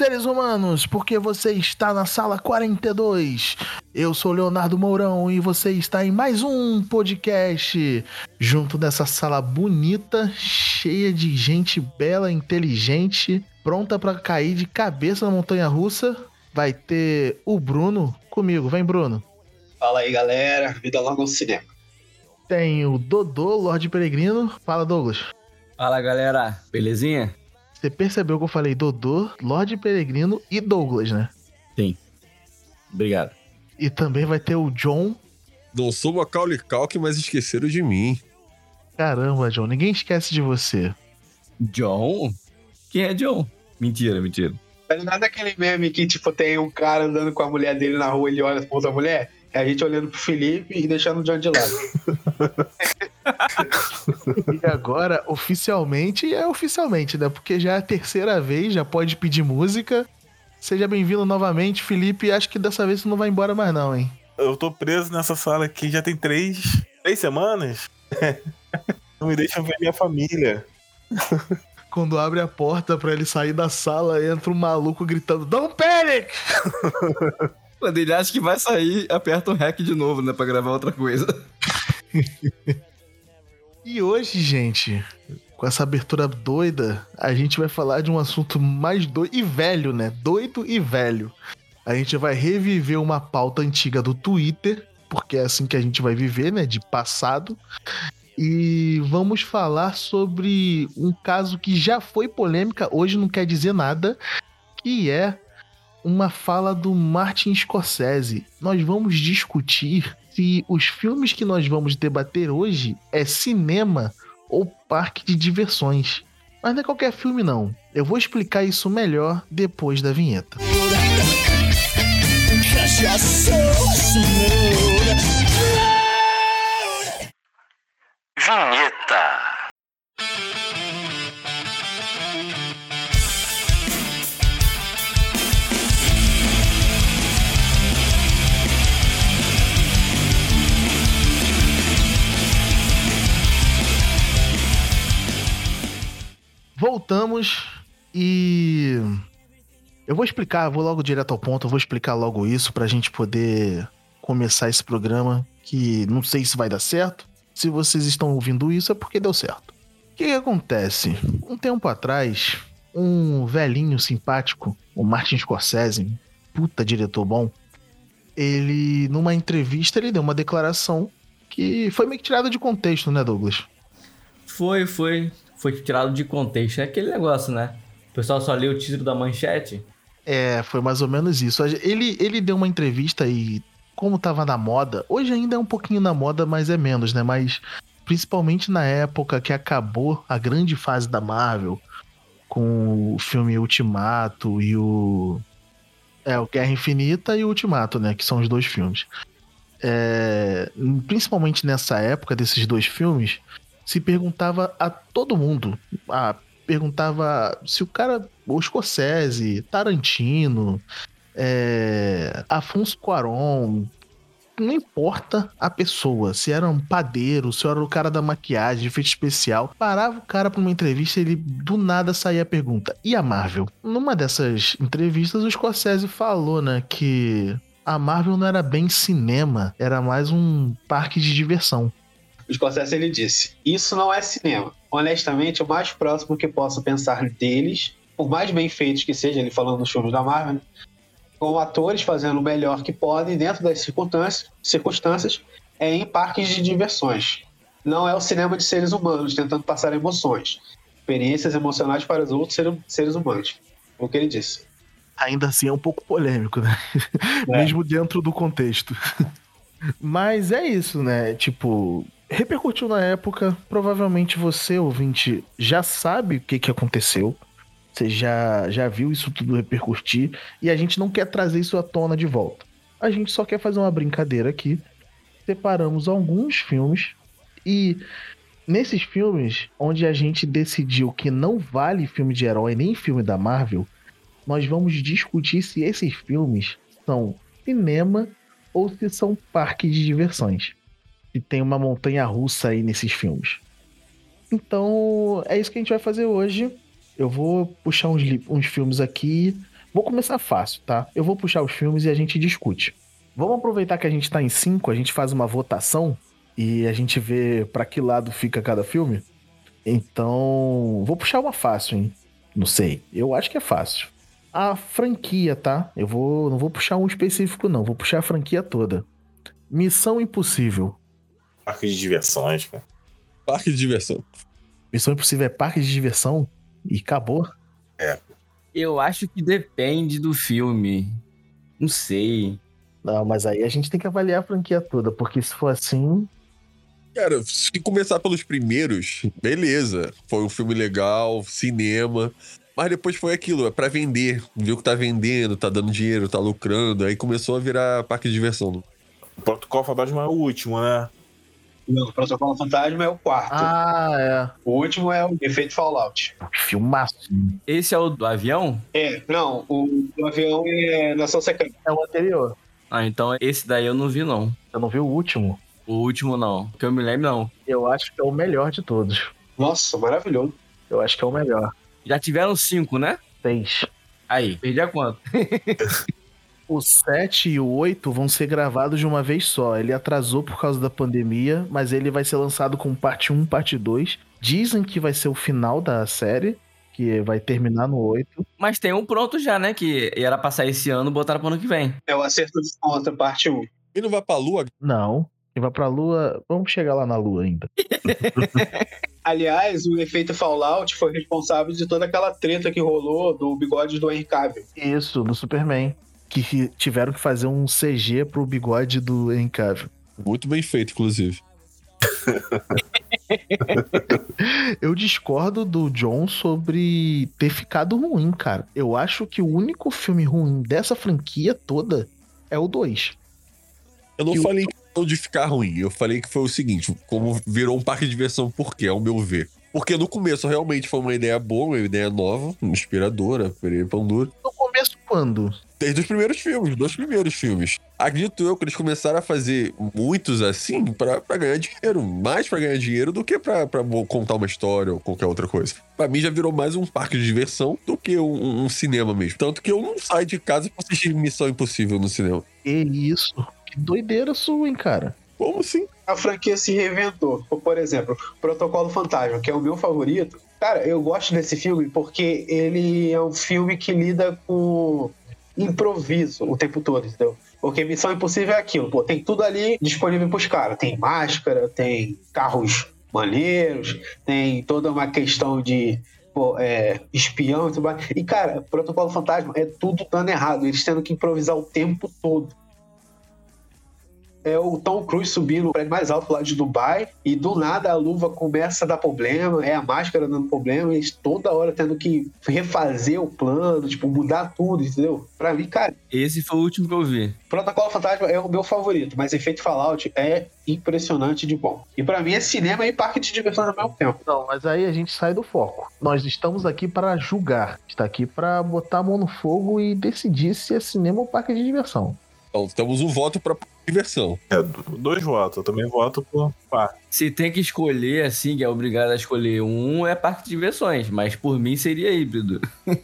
Seres humanos, porque você está na sala 42. Eu sou Leonardo Mourão e você está em mais um podcast, junto dessa sala bonita, cheia de gente bela, inteligente, pronta para cair de cabeça na montanha russa. Vai ter o Bruno comigo. Vem, Bruno. Fala aí, galera. Vida logo ao cinema. Tem o Dodô, Lorde Peregrino. Fala, Douglas. Fala, galera. Belezinha? Você percebeu que eu falei Dodô, Lorde Peregrino e Douglas, né? Sim. Obrigado. E também vai ter o John. Não sou Macaulay Culkin, mas esqueceram de mim. Caramba, John, ninguém esquece de você. John? Quem é John? Mentira, mentira. Tá ligado aquele meme que, tipo, tem um cara andando com a mulher dele na rua e ele olha pra outra mulher? É a gente olhando pro Felipe e deixando o John de lado. e agora, oficialmente, é oficialmente, né? Porque já é a terceira vez, já pode pedir música. Seja bem-vindo novamente, Felipe. Acho que dessa vez você não vai embora mais, não, hein? Eu tô preso nessa sala aqui já tem três, três semanas. não me deixam ver minha família. Quando abre a porta para ele sair da sala, entra um maluco gritando: Don't panic! Quando ele acha que vai sair, aperta o REC de novo, né? Pra gravar outra coisa. e hoje, gente, com essa abertura doida, a gente vai falar de um assunto mais doido e velho, né? Doido e velho. A gente vai reviver uma pauta antiga do Twitter, porque é assim que a gente vai viver, né? De passado. E vamos falar sobre um caso que já foi polêmica, hoje não quer dizer nada, que é uma fala do Martin Scorsese. Nós vamos discutir se os filmes que nós vamos debater hoje é cinema ou parque de diversões. Mas não é qualquer filme não. Eu vou explicar isso melhor depois da vinheta. Vinheta. Voltamos e eu vou explicar, vou logo direto ao ponto, eu vou explicar logo isso pra gente poder começar esse programa, que não sei se vai dar certo. Se vocês estão ouvindo isso é porque deu certo. O que, que acontece? Um tempo atrás, um velhinho simpático, o Martin Scorsese, puta diretor bom, ele numa entrevista ele deu uma declaração que foi meio que tirada de contexto, né, Douglas? Foi, foi foi tirado de contexto. É aquele negócio, né? O pessoal só lê o título da manchete. É, foi mais ou menos isso. Ele, ele deu uma entrevista e, como tava na moda, hoje ainda é um pouquinho na moda, mas é menos, né? Mas principalmente na época que acabou a grande fase da Marvel, com o filme Ultimato e o. É, o Guerra Infinita e o Ultimato, né? Que são os dois filmes. É, principalmente nessa época desses dois filmes, se perguntava a todo mundo. Perguntava se o cara, o Scorsese, Tarantino, é, Afonso Cuarón, não importa a pessoa, se era um padeiro, se era o cara da maquiagem, efeito especial, parava o cara para uma entrevista e ele do nada saía a pergunta: e a Marvel? Numa dessas entrevistas, o Scorsese falou, né, que a Marvel não era bem cinema, era mais um parque de diversão. O Scorsese ele disse: Isso não é cinema. Honestamente, o mais próximo que posso pensar deles, por mais bem feitos que sejam, ele falando nos filmes da Marvel, né? com atores fazendo o melhor que podem dentro das circunstâncias, circunstâncias é em parques de diversões. Não é o cinema de seres humanos tentando passar emoções, experiências emocionais para os outros seres humanos. Foi o que ele disse. Ainda assim é um pouco polêmico, né? É. Mesmo dentro do contexto. Mas é isso, né? Tipo, repercutiu na época. Provavelmente você, ouvinte, já sabe o que, que aconteceu. Você já, já viu isso tudo repercutir. E a gente não quer trazer isso à tona de volta. A gente só quer fazer uma brincadeira aqui. Separamos alguns filmes. E nesses filmes, onde a gente decidiu que não vale filme de herói nem filme da Marvel, nós vamos discutir se esses filmes são cinema ou se são parques de diversões e tem uma montanha russa aí nesses filmes. Então, é isso que a gente vai fazer hoje. Eu vou puxar uns, uns filmes aqui. Vou começar fácil, tá? Eu vou puxar os filmes e a gente discute. Vamos aproveitar que a gente tá em cinco, a gente faz uma votação e a gente vê pra que lado fica cada filme. Então, vou puxar uma fácil, hein? Não sei. Eu acho que é fácil. A franquia, tá? Eu vou, não vou puxar um específico não, vou puxar a franquia toda. Missão Impossível. Parque de diversões, cara. Parque de diversão. Missão Impossível é parque de diversão e acabou. Eu acho que depende do filme. Não sei. Não, mas aí a gente tem que avaliar a franquia toda, porque se for assim, Cara, se começar pelos primeiros, beleza. Foi um filme legal, cinema. Mas depois foi aquilo, é pra vender. Viu que tá vendendo, tá dando dinheiro, tá lucrando. Aí começou a virar parque de diversão. O Protocolo Fantasma é o último, né? Não, o Protocolo Fantasma é o quarto. ah, O último é o Efeito Fallout. é, filmaço. Esse é o do avião? É, não, o, o avião é Nação Secreta. É o anterior. Ah, então esse daí eu não vi, não. Eu não vi o último. O último, não. Que eu me lembro, não. Eu acho que é o melhor de todos. Nossa, maravilhoso. Eu acho que é o melhor. Já tiveram cinco, né? Seis. Aí, perdi a conta. O 7 e o 8 vão ser gravados de uma vez só. Ele atrasou por causa da pandemia, mas ele vai ser lançado com parte 1, parte 2. Dizem que vai ser o final da série, que vai terminar no 8. Mas tem um pronto já, né? Que era pra sair esse ano, botaram pro ano que vem. É o Acerto de Conta, parte 1. E não vai pra lua? Não. Quem vai pra lua. Vamos chegar lá na lua ainda. Aliás, o Efeito Fallout foi responsável de toda aquela treta que rolou do bigode do Henry Cavill. Isso, do Superman. Que tiveram que fazer um CG pro bigode do Henry Cavill. Muito bem feito, inclusive. Eu discordo do John sobre ter ficado ruim, cara. Eu acho que o único filme ruim dessa franquia toda é o 2. Eu não E o- falei que questão de ficar ruim. Eu falei que foi o seguinte: como virou um parque de diversão, por quê? Ao meu ver. Porque no começo realmente foi uma ideia boa, uma ideia nova, inspiradora, perê pão duro. Quando? Desde os primeiros filmes, dois primeiros filmes. Acredito eu que eles começaram a fazer muitos assim pra, pra ganhar dinheiro. Mais pra ganhar dinheiro do que mo- contar uma história ou qualquer outra coisa. Pra mim já virou mais um parque de diversão do que um, um cinema mesmo. Tanto que eu não saio de casa pra assistir Missão Impossível no cinema. Que isso? Que doideira sua, hein, cara? Como assim? A franquia se reinventou. Por exemplo, Protocolo Fantasma, que é o meu favorito. Cara, eu gosto desse filme porque ele é um filme que lida com improviso o tempo todo, entendeu? Porque Missão Impossível é aquilo, pô, tem tudo ali disponível pros caras. Tem máscara, tem carros maneiros, tem toda uma questão de pô, é, espião e tudo mais. E, cara, Protocolo Fantasma é tudo dando errado, eles tendo que improvisar o tempo todo é o Tom Cruise subindo no prédio mais alto lá de Dubai e do nada a luva começa a dar problema, é a máscara dando problema, e eles toda hora tendo que refazer o plano, tipo, mudar tudo, entendeu? Pra mim, cara, Esse foi o último que eu vi. Protocolo Fantasma é o meu favorito, mas Efeito Fallout é impressionante de bom. E pra mim é cinema e parque de diversão ao mesmo tempo. Não, mas aí a gente sai do foco. Nós estamos aqui para julgar. Está aqui para botar a mão no fogo e decidir se é cinema ou parque de diversão. Então, temos um voto pra diversão. É, do- dois votos. Eu também voto por parque. Se tem que escolher, assim, que é obrigado a escolher um, é parque de diversões. Mas por mim seria híbrido.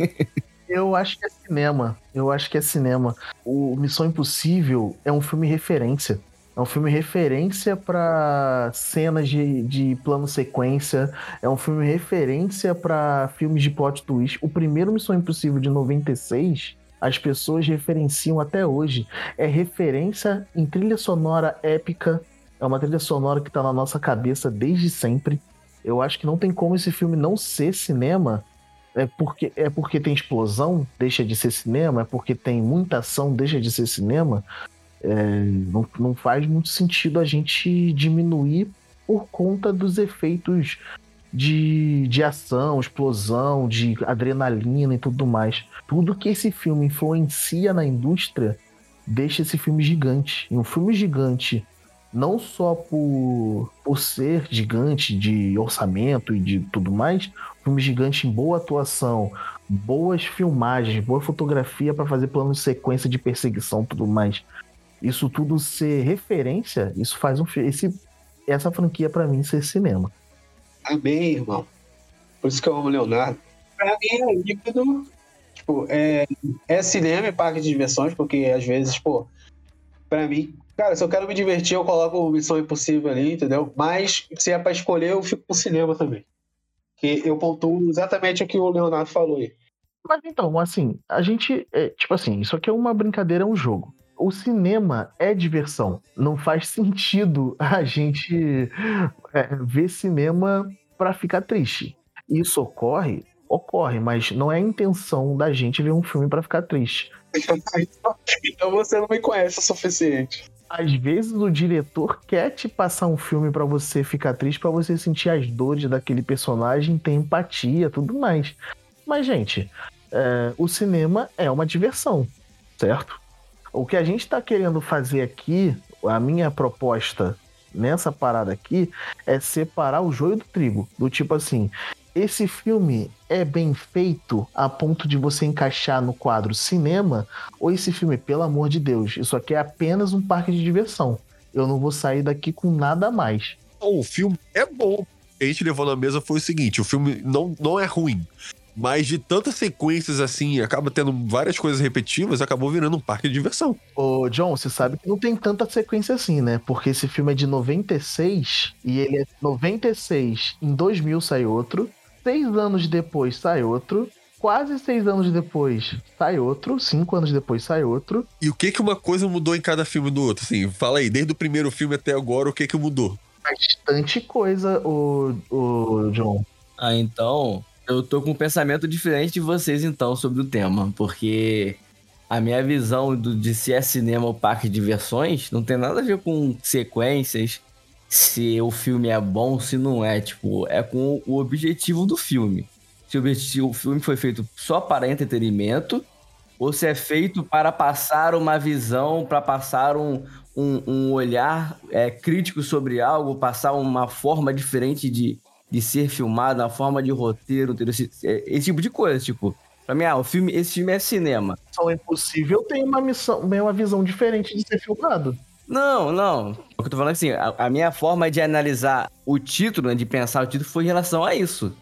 Eu acho que é cinema. Eu acho que é cinema. O Missão Impossível é um filme referência. É um filme referência para cenas de, de plano sequência. É um filme referência para filmes de plot twist. O primeiro Missão Impossível de 96, as pessoas referenciam até hoje. É referência em trilha sonora épica. É uma trilha sonora que tá na nossa cabeça desde sempre. Eu acho que não tem como esse filme não ser cinema é porque, é porque tem explosão, deixa de ser cinema? É porque tem muita ação, deixa de ser cinema? É, não, não faz muito sentido a gente diminuir por conta dos efeitos de, de ação, explosão, de adrenalina e tudo mais. Tudo que esse filme influencia na indústria deixa esse filme gigante. E um filme gigante, não só por, por ser gigante de orçamento e de tudo mais, filme gigante em boa atuação, boas filmagens, boa fotografia para fazer plano de sequência de perseguição e tudo mais. Isso tudo ser referência, isso faz um esse essa franquia para mim ser cinema. Amém, irmão. Por isso que eu amo Leonardo. pra mim é líquido. Tipo, é, é cinema e parque de diversões, porque às vezes, pô, pra mim, cara, se eu quero me divertir, eu coloco Missão Impossível ali, entendeu? Mas se é pra escolher, eu fico com cinema também. Que eu pontuo exatamente o que o Leonardo falou aí. Mas então, assim, a gente. É, tipo assim, isso aqui é uma brincadeira, é um jogo. O cinema é diversão. Não faz sentido a gente é, ver cinema pra ficar triste. Isso ocorre? Ocorre, mas não é a intenção da gente ver um filme pra ficar triste. então você não me conhece o suficiente. Às vezes o diretor quer te passar um filme pra você ficar triste, pra você sentir as dores daquele personagem, ter empatia, tudo mais. Mas, gente, é, o cinema é uma diversão, certo? O que a gente tá querendo fazer aqui, a minha proposta nessa parada aqui, é separar o joio do trigo. Do tipo assim, esse filme é bem feito a ponto de você encaixar no quadro cinema, ou esse filme, pelo amor de Deus, isso aqui é apenas um parque de diversão. Eu não vou sair daqui com nada mais. O filme é bom. O que a gente levou na mesa foi o seguinte: o filme não, não é ruim. Mas de tantas sequências assim, acaba tendo várias coisas repetitivas, acabou virando um parque de diversão. Ô, John, você sabe que não tem tanta sequência assim, né? Porque esse filme é de 96 e ele é 96. Em 2000 sai outro. Seis anos depois sai outro. Quase seis anos depois sai outro. Cinco anos depois sai outro. E o que que uma coisa mudou em cada filme do outro? Assim, fala aí, desde o primeiro filme até agora, o que que mudou? Bastante coisa, o, o John. Ah, então. Eu tô com um pensamento diferente de vocês, então, sobre o tema. Porque a minha visão do, de se é cinema ou parque de diversões não tem nada a ver com sequências, se o filme é bom, se não é. Tipo, é com o objetivo do filme. Se o, o filme foi feito só para entretenimento, ou se é feito para passar uma visão, para passar um, um, um olhar é, crítico sobre algo, passar uma forma diferente de, de ser filmado, a forma de roteiro, esse, esse tipo de coisa, tipo. Pra mim, ah, o filme, esse filme é cinema. Só Impossível tem uma missão, uma visão diferente de ser filmado. Não, não. O que eu tô falando é assim, a, a minha forma de analisar o título, né, de pensar o título, foi em relação a isso.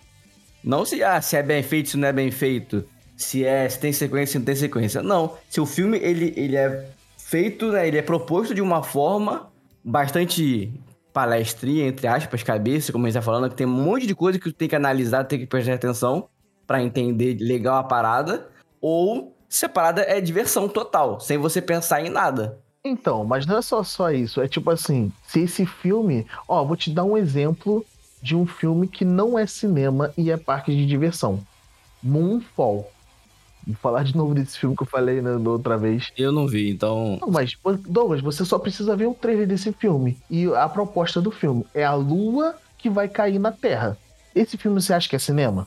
Não se, ah, se é bem feito, se não é bem feito. Se, é, se tem sequência, se não tem sequência. Não. Se o filme, ele, ele é feito, né, ele é proposto de uma forma bastante palestrinha, entre aspas, cabeça, como a gente tá falando, que tem um monte de coisa que tu tem que analisar, tem que prestar atenção para entender legal a parada, ou se a parada é diversão total, sem você pensar em nada. Então, mas não é só, só isso. É tipo assim, se esse filme. Ó, vou te dar um exemplo de um filme que não é cinema e é parque de diversão. Moonfall. Vou falar de novo desse filme que eu falei na, na outra vez. Eu não vi, então. Não, mas, Douglas, você só precisa ver o trailer desse filme. E a proposta do filme é a lua que vai cair na Terra. Esse filme você acha que é cinema?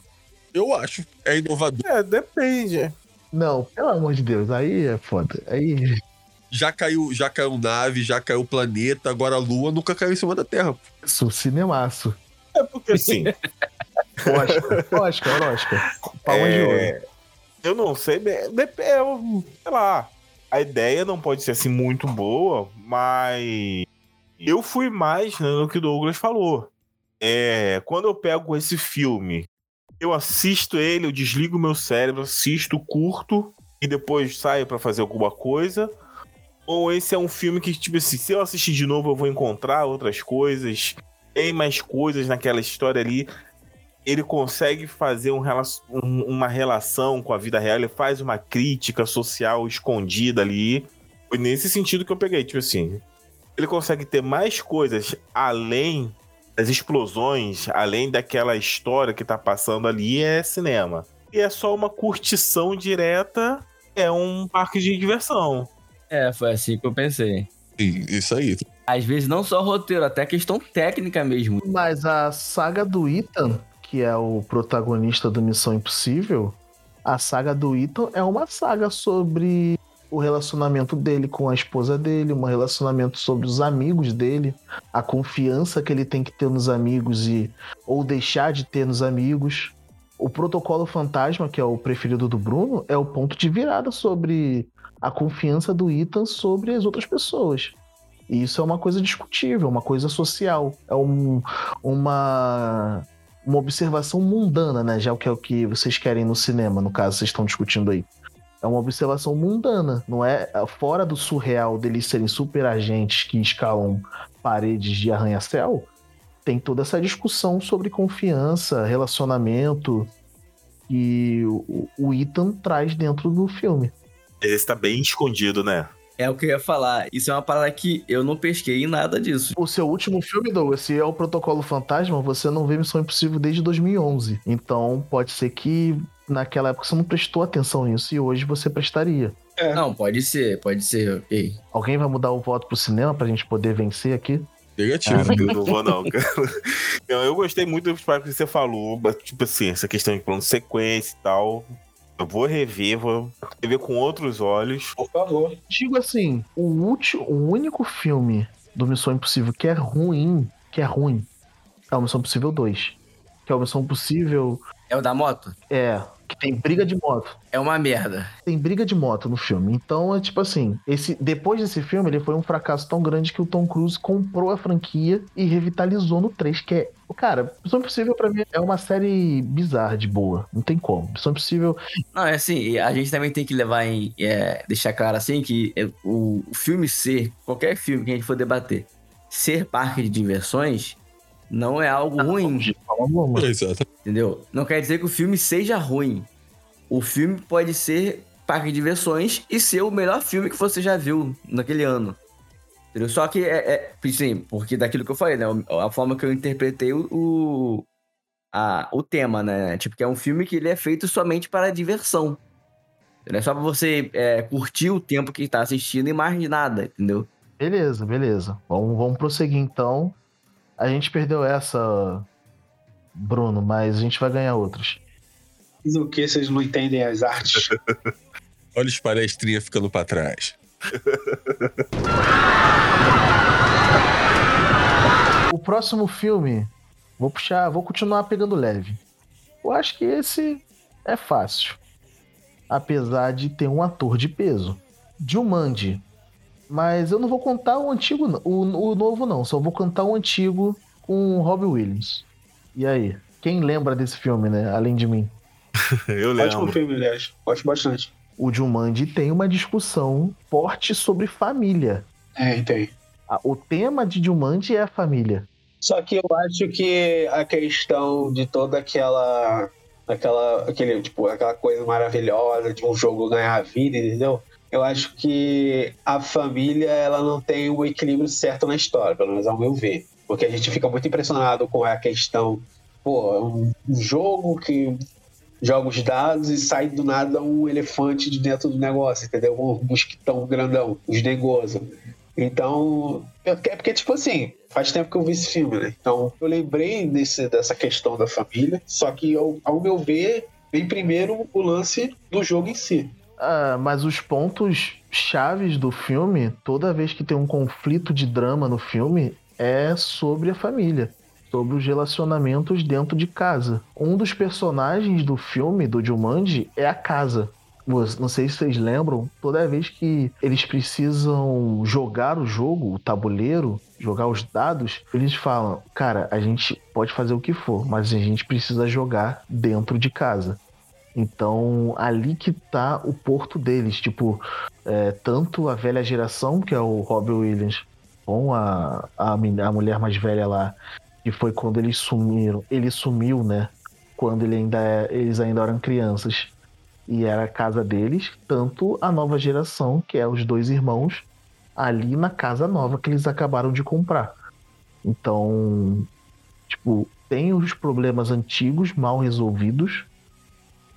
Eu acho. É inovador. É, depende. Não, pelo amor de Deus, aí é foda. Aí. Já caiu, já caiu nave, já caiu planeta, agora a lua nunca caiu em cima da Terra. Isso, cinemaço. É porque assim. Oscar, Oscar, Oscar. Palma de ouro. é, eu não sei, dep- é, eu- sei lá. A ideia não pode ser assim muito boa, mas eu fui mais né, no que o Douglas falou. É, quando eu pego esse filme, eu assisto ele, eu desligo meu cérebro, assisto, curto e depois saio pra fazer alguma coisa. Ou esse é um filme que, tipo assim, se eu assistir de novo, eu vou encontrar outras coisas, tem mais coisas naquela história ali. Ele consegue fazer um um- uma relação com a vida real, ele faz uma crítica social escondida ali. Foi nesse sentido que eu peguei, tipo assim. Ele consegue ter mais coisas além das explosões, além daquela história que tá passando ali, é cinema. E é só uma curtição direta, é um parque de diversão. É, foi assim que eu pensei. Sim, isso aí. Às vezes não só roteiro, até questão técnica mesmo. Mas a saga do Ethan, que é o protagonista do Missão Impossível, a saga do Ethan é uma saga sobre o relacionamento dele com a esposa dele, um relacionamento sobre os amigos dele, a confiança que ele tem que ter nos amigos e ou deixar de ter nos amigos. O protocolo fantasma, que é o preferido do Bruno, é o ponto de virada sobre a confiança do Ethan sobre as outras pessoas. E isso é uma coisa discutível, uma coisa social. É um, uma uma observação mundana, né? Já que é o que vocês querem no cinema, no caso, vocês estão discutindo aí. É uma observação mundana, não é? Fora do surreal deles serem super agentes que escalam paredes de arranha-céu, tem toda essa discussão sobre confiança, relacionamento que o, o Ethan traz dentro do filme. Ele está bem escondido, né? É o que eu ia falar. Isso é uma parada que eu não pesquei em nada disso. O seu último filme, Douglas, se é o Protocolo Fantasma, você não vê Missão Impossível desde 2011. Então, pode ser que naquela época você não prestou atenção nisso e hoje você prestaria. É. Não, pode ser, pode ser, ok. Alguém vai mudar o voto pro cinema pra gente poder vencer aqui? Negativo. Cara, eu não vou não, cara. Não, eu gostei muito do que você falou, mas, tipo assim, essa questão de plano de sequência e tal. Eu vou rever, vou rever com outros olhos. Por favor. Digo assim, o, último, o único filme do Missão Impossível que é ruim, que é ruim, é o Missão Impossível 2. Que é o Missão Impossível... É o da moto? É, que tem briga de moto. É uma merda. Tem briga de moto no filme. Então é tipo assim, esse depois desse filme ele foi um fracasso tão grande que o Tom Cruise comprou a franquia e revitalizou no 3, que é Cara, Missão Impossível pra mim é uma série bizarra de boa. Não tem como. Missão Impossível. Não, é assim, a gente também tem que levar em. É, deixar claro assim que é, o, o filme ser, qualquer filme que a gente for debater, ser parque de diversões não é algo ruim. Exato. Entendeu? Não quer dizer que o filme seja ruim. O filme pode ser parque de diversões e ser o melhor filme que você já viu naquele ano. Entendeu? Só que é, é sim, porque daquilo que eu falei, né? A forma que eu interpretei o, o, a, o tema, né? Tipo, que é um filme que ele é feito somente para diversão. Não é só pra você é, curtir o tempo que tá assistindo e mais nada, entendeu? Beleza, beleza. Vamos, vamos prosseguir então. A gente perdeu essa, Bruno, mas a gente vai ganhar outras. O que? Vocês não entendem as artes? Olha os palestrinhas ficando pra trás. o próximo filme, vou puxar, vou continuar pegando leve. Eu acho que esse é fácil. Apesar de ter um ator de peso. Jumanji. Mas eu não vou contar o antigo, o, o novo não. Só vou contar o antigo com o Robbie Williams. E aí? Quem lembra desse filme, né? Além de mim. eu lembro. Ótimo filme, aliás. Gosto bastante. O Jumanji tem uma discussão forte sobre família. É, tem. O tema de Jumanji é a família. Só que eu acho que a questão de toda aquela aquela aquele tipo aquela coisa maravilhosa de um jogo ganhar a vida, entendeu? Eu acho que a família ela não tem o equilíbrio certo na história, pelo menos ao meu ver. Porque a gente fica muito impressionado com a questão, pô, um, jogo que joga os dados e sai do nada um elefante de dentro do negócio, entendeu? Um mosquitão grandão, os negócios. Então, é porque, tipo assim, faz tempo que eu vi esse filme, né? Então, eu lembrei desse, dessa questão da família, só que, ao, ao meu ver, vem primeiro o lance do jogo em si. Ah, mas os pontos chaves do filme, toda vez que tem um conflito de drama no filme, é sobre a família, sobre os relacionamentos dentro de casa. Um dos personagens do filme do Jumanji é a casa. Não sei se vocês lembram, toda vez que eles precisam jogar o jogo, o tabuleiro, jogar os dados, eles falam: Cara, a gente pode fazer o que for, mas a gente precisa jogar dentro de casa. Então, ali que tá o porto deles. Tipo, é, tanto a velha geração, que é o Robbie Williams, com a, a, a mulher mais velha lá, que foi quando eles sumiram. Ele sumiu, né? Quando ele ainda, é, eles ainda eram crianças. E era a casa deles, tanto a nova geração, que é os dois irmãos, ali na casa nova que eles acabaram de comprar. Então, tipo, tem os problemas antigos mal resolvidos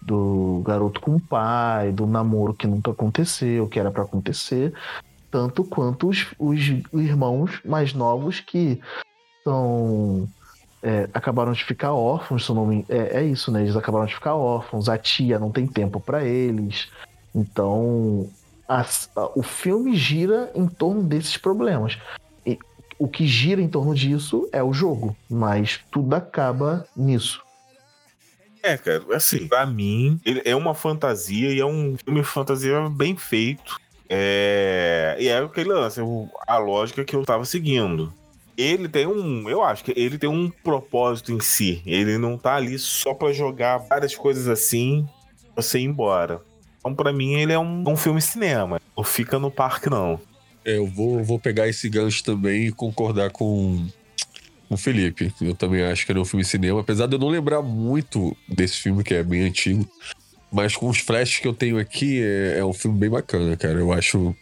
do garoto com o pai, do namoro que nunca aconteceu, que era para acontecer, tanto quanto os, os irmãos mais novos que são é, acabaram de ficar órfãos, se não me... é, é isso, né? Eles acabaram de ficar órfãos, a tia não tem tempo para eles. Então, a, a, o filme gira em torno desses problemas. E o que gira em torno disso é o jogo, mas tudo acaba nisso. É, cara, assim, pra mim, ele é uma fantasia e é um filme fantasia bem feito. É... E é aquele lance, a lógica que eu tava seguindo. ele tem um, eu acho que ele tem um propósito em si. Ele não tá ali só pra jogar várias coisas assim, você ir embora. Então, pra mim, ele é um, um filme cinema. Não fica no parque, não. É, eu vou, vou pegar esse gancho também e concordar com, com o Felipe. Eu também acho que ele é um filme cinema, apesar de eu não lembrar muito desse filme, que é bem antigo. Mas com os flashes que eu tenho aqui, é, é um filme bem bacana, cara. Eu acho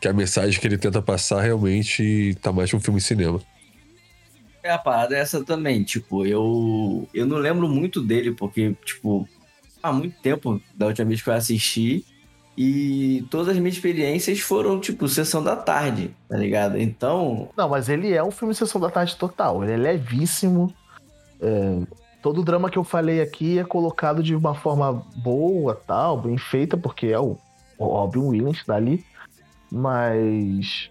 que a mensagem que ele tenta passar realmente tá mais que um filme cinema. É, a parada é essa também, tipo, eu, eu não lembro muito dele, porque, tipo, há muito tempo da última vez que eu assisti, e todas as minhas experiências foram, tipo, sessão da tarde, tá ligado? Então. Não, mas ele é um filme sessão da tarde total. Ele é levíssimo. É, todo o drama que eu falei aqui é colocado de uma forma boa, tal, bem feita, porque é o, Robin Williams dali. Mas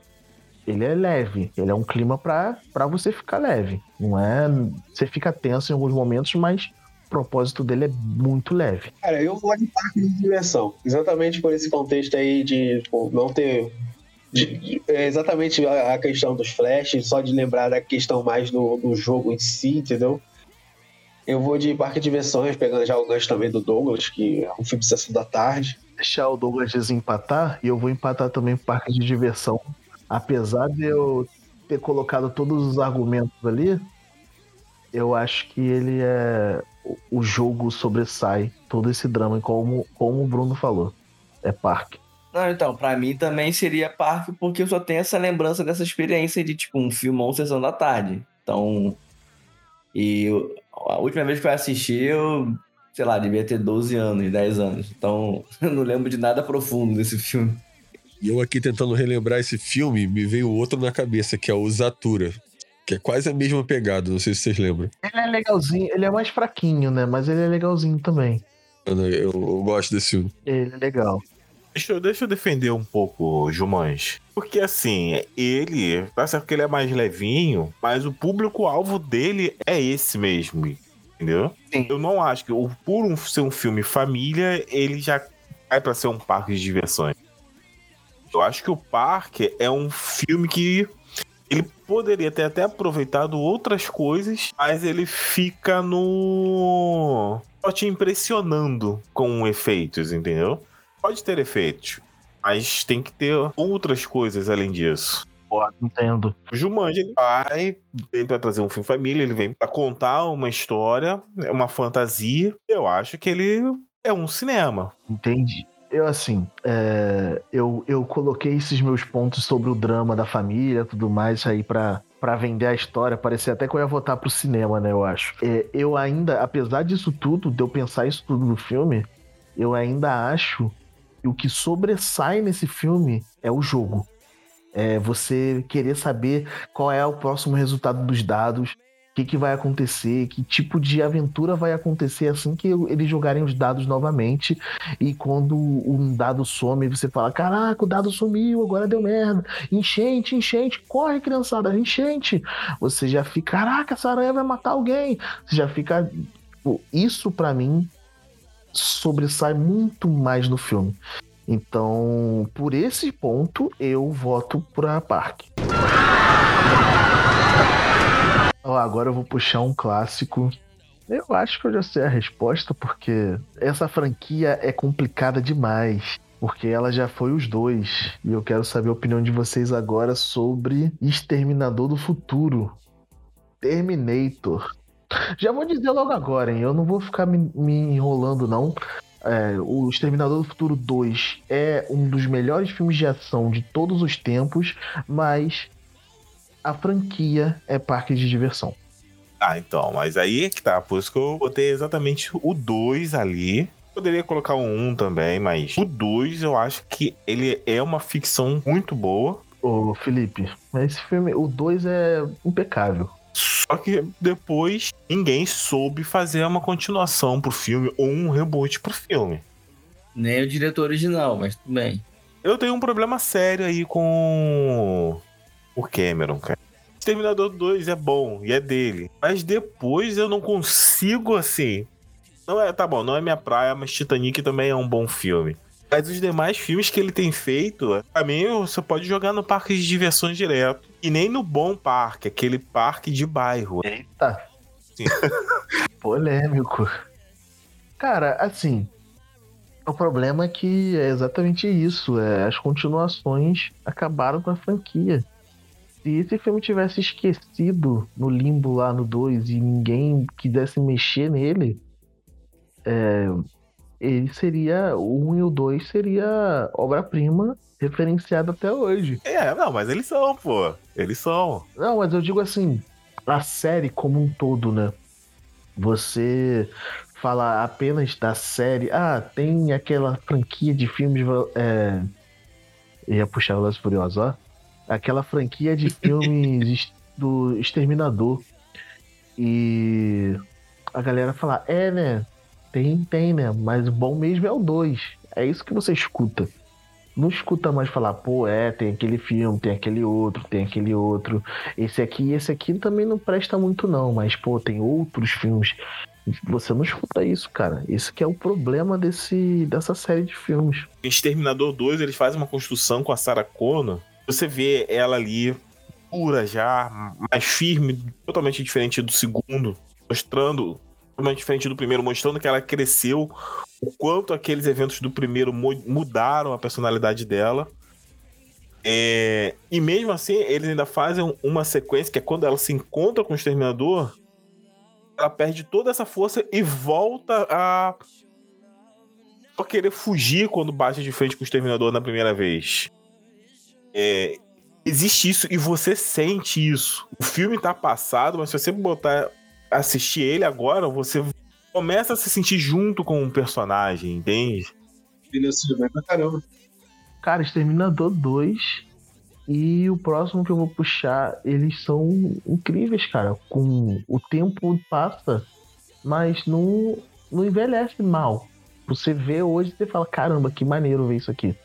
ele é leve. Ele é um clima pra, pra você ficar leve. Não é. Você fica tenso em alguns momentos, mas propósito dele é muito leve. Cara, eu vou de parque de diversão. Exatamente por esse contexto aí de tipo, não ter. de- é exatamente a, a questão dos flashes, só de lembrar da questão mais do, do jogo em si, entendeu? Eu vou de parque de diversões, pegando já o gancho também do Douglas, que é um filme de sessão da tarde. Deixar o Douglas desempatar e eu vou empatar também parque de diversão. Apesar de eu ter colocado todos os argumentos ali, eu acho que ele é. O- jogo sobressai todo esse drama, e como, como o Bruno falou. É parque. Não, então, pra mim também seria parque, porque eu só tenho essa lembrança dessa experiência de, tipo, um filmão sessão da tarde. Então. E eu- a última vez que eu assisti, eu, sei lá, devia ter 12 anos, 10 anos. Então, eu não lembro de nada profundo desse filme. E eu aqui tentando relembrar esse filme, me veio outro na cabeça, que é o Zatura. Que é quase a mesma pegada, não sei se vocês lembram. Ele é legalzinho, ele é mais fraquinho, né? Mas ele é legalzinho também. Eu, eu- eu gosto desse filme. Ele é legal. Deixa eu, deixa eu defender um pouco o Jumans. Porque assim, ele, tá certo que ele é mais levinho, mas o público-alvo dele é esse mesmo, entendeu? Sim. Eu não acho que, o- por um- ser um filme família, ele já cai pra ser um parque de diversões. Eu acho que o parque é um filme que poderia ter até aproveitado outras coisas, mas ele fica no. só te impressionando com efeitos, entendeu? Pode ter efeitos, mas tem que ter outras coisas além disso. Pô, entendo. O Jumanji ele vai, vem pra trazer um filme família, ele vem pra contar uma história, é uma fantasia. Eu acho que ele é um cinema. Entendi. Eu, assim, é, eu, eu coloquei esses meus pontos sobre o drama da família tudo mais aí pra, pra vender a história. Parecia até que eu ia votar pro cinema, né? Eu acho. É, eu ainda, apesar disso tudo, de eu pensar isso tudo no filme, eu ainda acho que o que sobressai nesse filme é o jogo. É você querer saber qual é o próximo resultado dos dados, o que, que vai acontecer, que tipo de aventura vai acontecer assim que eles jogarem os dados novamente. E quando um dado some, você fala: Caraca, o dado sumiu, agora deu merda. Enchente, enchente, corre, criançada, enchente. Você já fica: Caraca, essa aranha vai matar alguém. Você já fica. Isso pra mim sobressai muito mais no filme. Então, por esse ponto, eu voto pra Parque. Ó, agora eu vou puxar um clássico. Eu acho que eu já sei a resposta, porque essa franquia é complicada demais. Porque ela já foi os dois. E eu quero saber a opinião de vocês agora sobre Exterminador do Futuro. Terminator. Já vou dizer logo agora, hein? Eu não vou ficar me, me enrolando, não. É, o Exterminador do Futuro 2 é um dos melhores filmes de ação de todos os tempos, mas a franquia é parque de diversão. Ah, então, mas aí é que tá. Por isso que eu botei exatamente o 2 ali. Poderia colocar o 1 um também, mas o 2 eu acho que ele é uma ficção muito boa. Ô, Felipe, mas esse filme, o 2 é impecável. Só que depois ninguém soube fazer uma continuação pro filme ou um reboot pro filme. Nem o diretor original, mas tudo bem. Eu tenho um problema sério aí com o Cameron, cara. Exterminador 2 é bom e é dele. Mas depois eu não consigo, assim. Não é, tá bom, não é minha praia, mas Titanic também é um bom filme. Mas os demais filmes que ele tem feito, pra mim, você pode jogar no parque de diversões direto. E nem no bom parque, aquele parque de bairro. Eita. Polêmico. Cara, assim. O problema é que é exatamente isso. É, as continuações acabaram com a franquia. Se esse filme tivesse esquecido no limbo lá no 2 e ninguém quisesse mexer nele, é, ele seria. O 1 e o 2 seria obra-prima referenciada até hoje. É, não, mas eles são, pô. Eles são. Não, mas eu digo assim, a série como um todo, né? Você fala apenas da série. Ah, tem aquela franquia de filmes. É... Ia puxar o Lance Furioso, ó. Aquela franquia de filmes do Exterminador. E a galera fala, é, né? Tem, tem, né? Mas o bom mesmo é o 2. É isso que você escuta. Não escuta mais falar, pô, é, tem aquele filme, tem aquele outro, tem aquele outro. Esse aqui esse aqui também não presta muito, não. Mas, pô, tem outros filmes. Você não escuta isso, cara. Esse que é o problema desse, dessa série de filmes. Exterminador 2, eles fazem uma construção com a Sarah Connor. Você vê ela ali, pura já, mais firme, totalmente diferente do segundo, mostrando totalmente diferente do primeiro, mostrando que ela cresceu, o quanto aqueles eventos do primeiro mudaram a personalidade dela. É, e mesmo assim, eles ainda fazem uma sequência que é quando ela se encontra com o Exterminador, ela perde toda essa força e volta a só querer fugir quando bate de frente com o Exterminador na primeira vez. É, existe isso e você sente isso. O filme tá passado, mas se você botar assistir ele agora, você começa a se sentir junto com o um personagem, entende? Bem pra caramba. Cara, Exterminador 2 e o próximo que eu vou puxar, eles são incríveis, cara. Com o tempo passa, mas não, não envelhece mal. Você vê hoje e fala, caramba, que maneiro ver isso aqui.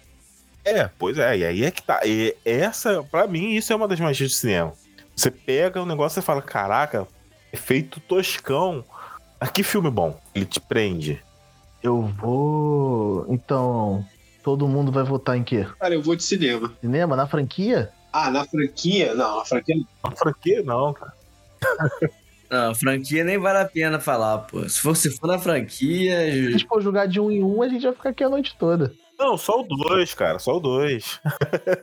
É, pois é, e aí é que tá. E essa, para mim, isso é uma das magias do cinema. Você pega o negócio e fala, caraca, efeito toscão. Ah, que filme bom. Ele te prende. Eu vou. Então, todo mundo vai votar em quê? Cara, eu vou de cinema. Cinema? Na franquia? Ah, na franquia? Não, na franquia não. Na franquia não, cara. Não, franquia nem vale a pena falar, pô. Se for, se for na franquia. Se a gente for jogar de um em um, a gente vai ficar aqui a noite toda. Não, só o dois, cara, só o dois.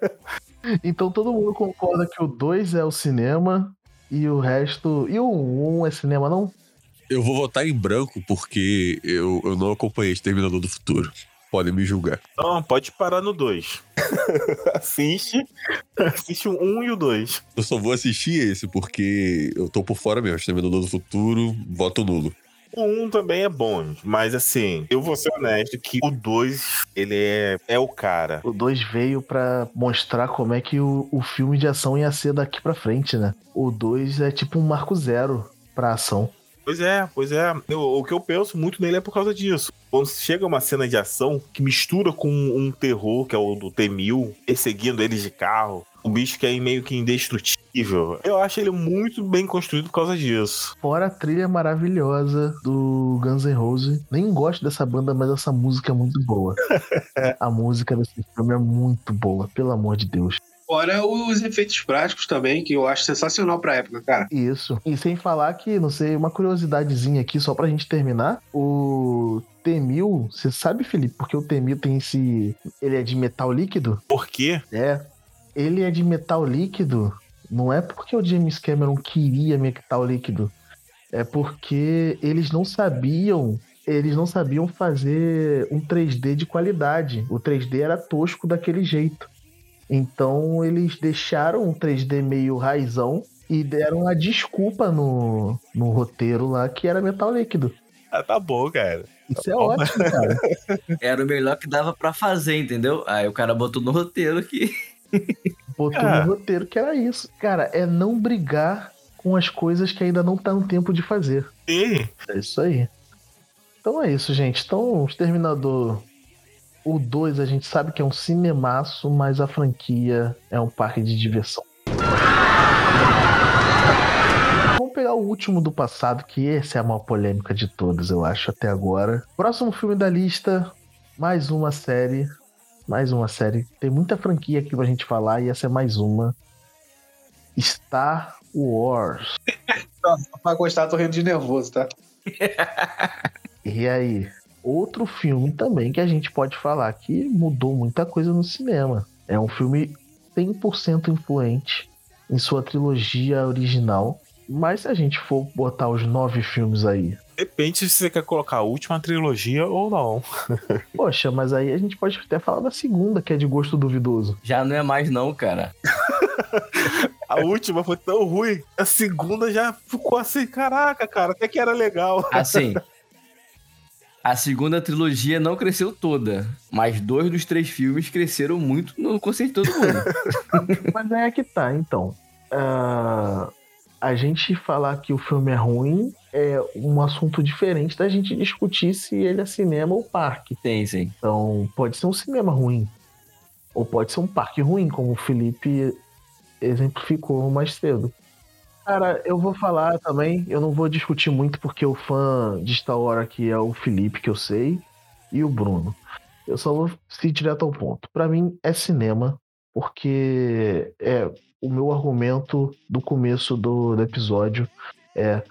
então todo mundo concorda que o dois é o cinema e o resto. E o um é cinema, não? Eu vou votar em branco porque eu, eu não acompanhei Exterminador do Futuro. Podem me julgar. Não, pode parar no 2. assiste. Assiste o 1 um e o 2. Eu só vou assistir esse porque eu tô por fora mesmo. Exterminador do Futuro, voto nulo. O 1 um também é bom, mas assim, eu vou ser honesto que o 2, ele é, é o cara. O 2 veio para mostrar como é que o, o filme de ação ia ser daqui para frente, né? O 2 é tipo um marco zero pra ação. Pois é, pois é. Eu, o que eu penso muito nele é por causa disso. Quando chega uma cena de ação que mistura com um terror, que é o do T-1000, perseguindo eles de carro, um bicho que é meio que indestrutível. Eu acho ele muito bem construído por causa disso. Fora a trilha maravilhosa do Guns N' Roses. Nem gosto dessa banda, mas essa música é muito boa. a música desse filme é muito boa, pelo amor de Deus. Fora os efeitos práticos também, que eu acho sensacional pra época, cara. Isso. E sem falar que, não sei, uma curiosidadezinha aqui, só pra gente terminar. O T-1000, você sabe, Felipe, porque o T-1000 tem esse... Ele é de metal líquido? Por quê? É. Ele é de metal líquido, não é porque o James Cameron queria metal líquido. É porque eles não sabiam eles não sabiam fazer um 3D de qualidade. O 3D era tosco daquele jeito. Então eles deixaram um 3D meio raizão e deram a desculpa no, no roteiro lá que era metal líquido. Ah, tá bom, cara. Isso é ótimo, cara. Era o melhor que dava para fazer, entendeu? Aí o cara botou no roteiro que. Botou ah. no roteiro que era isso. Cara, é não brigar com as coisas que ainda não tá no tempo de fazer. Sim. É isso aí. Então é isso, gente. Então, o Exterminador o 2 a gente sabe que é um cinemaço, mas a franquia é um parque de diversão. Vamos pegar o último do passado, que essa é a maior polêmica de todas, eu acho, até agora. Próximo filme da lista, mais uma série. Mais uma série. Tem muita franquia aqui pra gente falar e essa é mais uma. Star Wars. Pra gostar, tô rindo de nervoso, tá? E aí, outro filme também que a gente pode falar que mudou muita coisa no cinema. É um filme 100% influente em sua trilogia original. Mas se a gente for botar os nove filmes aí, Depende se você quer colocar a última trilogia ou não. poxa, mas aí a gente pode até falar da segunda, que é de gosto duvidoso. Já não é mais não, cara. A última foi tão ruim. A segunda já ficou assim, caraca, cara, até que era legal. Assim, a segunda trilogia não cresceu toda, mas dois dos três filmes cresceram muito no conceito de todo mundo. Mas é que tá, então. Ah, a gente falar que o filme é ruim é um assunto diferente da gente discutir se ele é cinema ou parque. Tem, sim. Então, pode ser um cinema ruim. Ou pode ser um parque ruim, como o Felipe exemplificou mais cedo. Cara, eu vou falar também, eu não vou discutir muito porque o fã de Star Wars aqui é o Felipe, que eu sei, e o Bruno. Eu só vou se direto ao ponto. Pra mim é cinema, porque é o meu argumento do começo do, do episódio é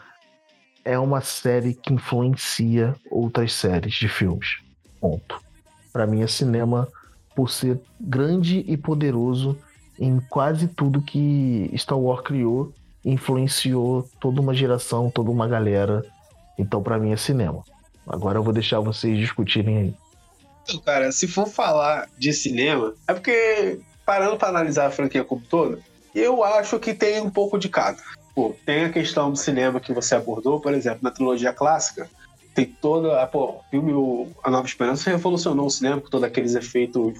é uma série que influencia outras séries de filmes. Ponto. Pra mim é cinema por ser grande e poderoso em quase tudo que Star Wars criou, influenciou toda uma geração, toda uma galera. Então pra mim é cinema. Agora eu vou deixar vocês discutirem aí. Então, cara, se for falar de cinema, é porque, parando pra analisar a franquia como toda, eu acho que tem um pouco de cada. Pô, tem a questão do cinema que você abordou, por exemplo, na trilogia clássica, tem toda. Pô, o filme A Nova Esperança revolucionou o cinema com todos aqueles efeitos.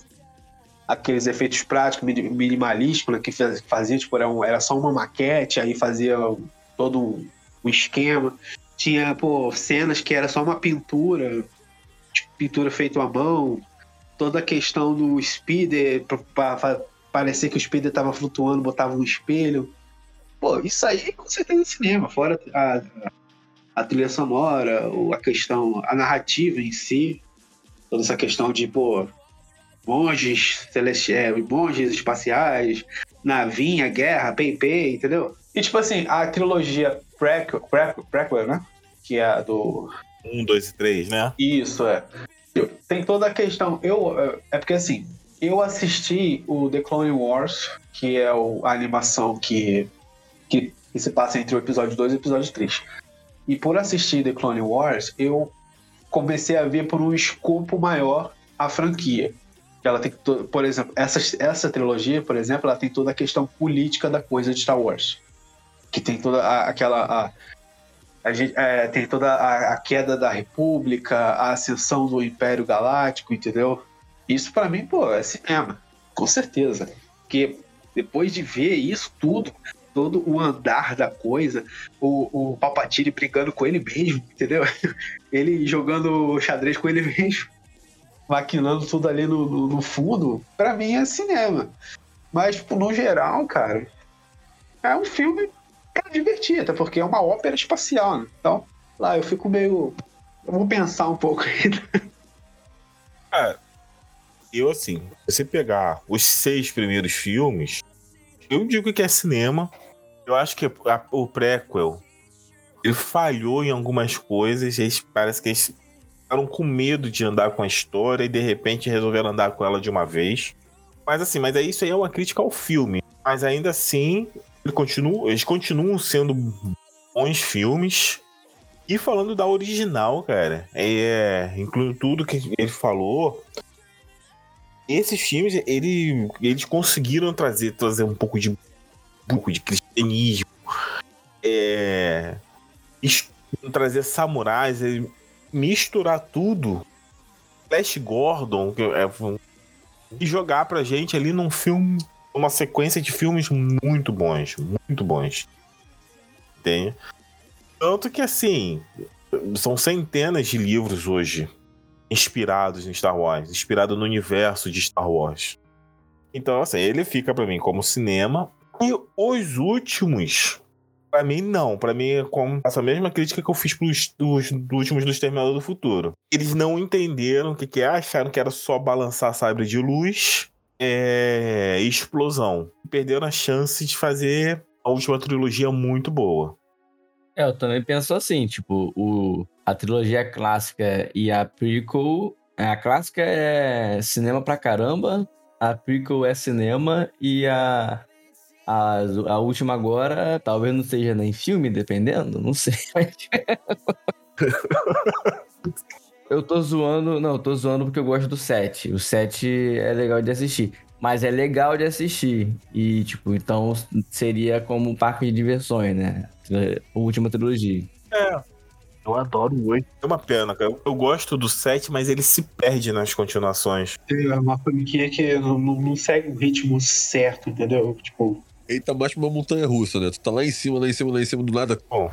Aqueles efeitos práticos, mini- minimalísticos, né, que faz- fazia, tipo, era, um- era só uma maquete, aí fazia todo um, um esquema. Tinha, pô, cenas que era só uma pintura, tipo, pintura feita à mão. Toda a questão do speeder, pra parecer que o speeder tava flutuando, botava um espelho. Pô, isso aí com certeza é cinema, fora a, a trilha sonora, ou a questão, a narrativa em si, toda essa questão de, pô, monges celestiais, monges espaciais, navinha, guerra, pei entendeu? E tipo assim, a trilogia prequel, prequel, prequel né? Que é a do Um, dois e três, né? isso, é. Tem toda a questão. Eu, é- é porque assim, eu assisti o The Clone Wars, que é o- a animação que, que, que se passa entre o episódio 2 e o episódio 3. E por assistir The Clone Wars, eu comecei a ver por um escopo maior a franquia. Ela tem, por exemplo, essa, essa trilogia, por exemplo, ela tem toda a questão política da coisa de Star Wars. Que tem toda a- aquela. a- a gente, é, tem toda a, a queda da República, a ascensão do Império Galáctico, entendeu? Isso pra mim, pô, é cinema, com certeza. Porque depois de ver isso tudo, todo o andar da coisa, o, o Palpatine brigando com ele mesmo, entendeu? Ele jogando xadrez com ele mesmo, maquinando tudo ali no, no, no fundo, pra mim é cinema. Mas, tipo, no geral, cara, é um filme pra divertir, até porque é uma ópera espacial, né? Então, lá eu fico meio. Eu vou pensar um pouco ainda. Eu, assim, se você pegar os seis primeiros filmes, eu digo que é cinema. Eu acho que a- o prequel ele falhou em algumas coisas. Eles, parece que eles ficaram com medo de andar com a história e de repente resolveram andar com ela de uma vez. Mas assim, mas é isso aí é uma crítica ao filme. Mas ainda assim, ele continua, eles continuam sendo bons filmes. E falando da original, cara, é, incluindo tudo que ele falou, esses filmes, ele, eles conseguiram trazer, trazer um pouco de pouco de cristianismo, é, trazer samurais, é, misturar tudo, Flash Gordon, é, e jogar pra gente ali num filme, uma sequência de filmes muito bons, muito bons. Entende? Tanto que assim, são centenas de livros hoje inspirados em Star Wars, inspirado no universo de Star Wars. Então, assim, ele fica pra mim como cinema. E os últimos, pra mim, não. Pra mim, é com essa mesma crítica que eu fiz pros dos, dos últimos do Exterminador do Futuro. Eles não entenderam o que, que é, acharam que era só balançar sabre de luz é, explosão. Perderam a chance de fazer a última trilogia é muito boa. É, eu também penso assim, tipo, o, a trilogia clássica e a prequel. A clássica é cinema pra caramba, a prequel é cinema e a, a, a última agora talvez não seja nem filme, dependendo, não sei. eu tô zoando, não, eu tô zoando porque eu gosto do 7. O 7 é legal de assistir. Mas é legal de assistir. E, tipo, então seria como um parque de diversões, né? A última trilogia. É. Eu adoro o 8. É uma pena, cara. Eu, gosto do 7, mas ele se perde nas continuações. É uma franquia que não, não, não segue o ritmo certo, entendeu? Tipo, Ele tá mais pra uma montanha russa, né? Tu tá lá em cima, lá em cima, lá em cima, do nada. Bom,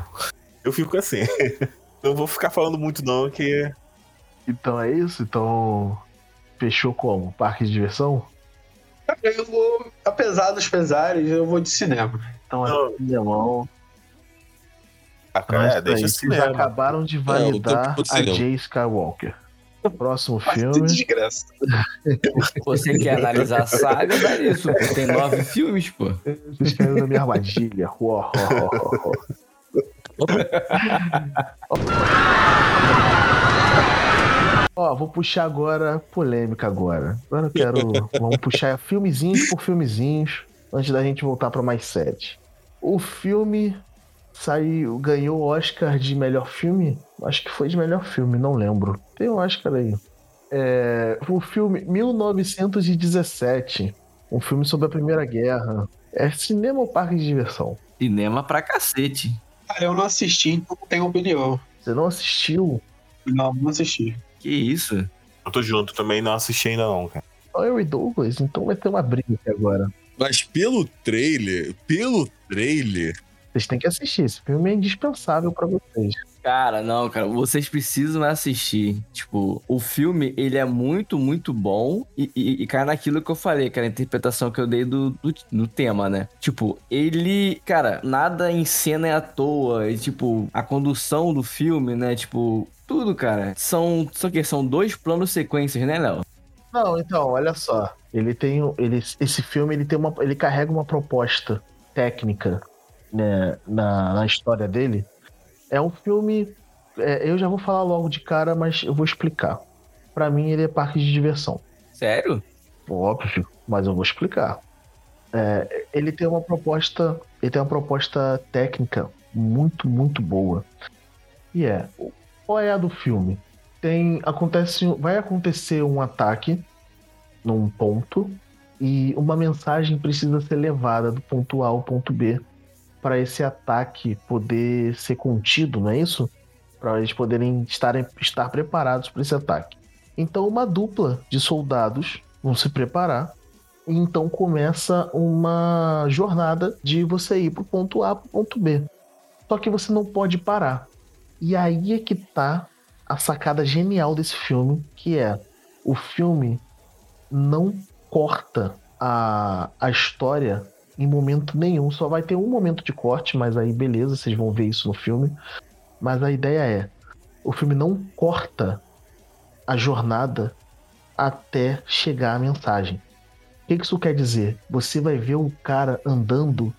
eu fico assim. Não vou ficar falando muito, não, que. Então é isso? Então. Fechou como? Parque de diversão? eu vou, apesar dos pesares, eu vou de cinema. Então é cinemão. Ah, Então é cara, isso deixa aí. Vocês acabaram de É, validar todo a. Jay Skywalker. Próximo filme. desgraça. Você quer analisar a saga, dá isso. pô. Tem nove filmes, pô. Vocês caíram na minha armadilha. Uó, uó, uó, uó. Ó, vou puxar agora polêmica agora. Agora eu quero. Vamos puxar filmezinhos por filmezinhos antes da gente voltar pra mais sete. O filme saiu, ganhou o Oscar de melhor filme. Acho que foi de melhor filme, não lembro. Tem um Oscar aí. É, o filme 1917. Um filme sobre a Primeira Guerra. É cinema ou parque de diversão? Cinema pra cacete. Cara, eu não assisti, então não tenho opinião. Você não assistiu? Não, não assisti. Que isso? Eu tô junto também, não assisti ainda, não, cara. Só eu e Douglas, então vai ter uma briga aqui agora. Mas pelo trailer, pelo trailer, Vocês têm que assistir. Esse filme é indispensável pra vocês. Cara, não, cara, vocês precisam assistir. Tipo, o filme, ele é muito, muito bom e, e, e cai naquilo que eu falei, cara, a interpretação que eu dei do, do, do tema, né? Tipo, ele, cara, nada em cena é à toa. E, tipo, a condução do filme, né? Tipo, tudo, cara. São, o quê? São dois planos sequências, né, Léo? Não, então, olha só. Ele tem. Ele, esse filme ele tem uma. Ele carrega uma proposta técnica né, na, na história dele. É um filme. é, eu já vou falar logo de cara, mas eu vou explicar. Pra mim, ele é parque de diversão. Sério? Óbvio, mas eu vou explicar. É, ele tem uma proposta. Ele tem uma proposta técnica muito, muito boa. E é. Qual é a do filme? Tem. Acontece. Vai acontecer um ataque num ponto. E uma mensagem precisa ser levada do ponto A ao ponto B para esse ataque poder ser contido, não é isso? Para eles poderem estar, estar preparados para esse ataque. Então, uma dupla de soldados vão se preparar. E então começa uma jornada de você ir pro ponto A pro ponto B. Só que você não pode parar. E aí é que tá a sacada genial desse filme, que é o filme não corta a, a história em momento nenhum. Só vai ter um momento de corte, mas aí beleza, vocês vão ver isso no filme. Mas a ideia é: o filme não corta a jornada até chegar a mensagem. O que que isso quer dizer? Você vai ver o cara andando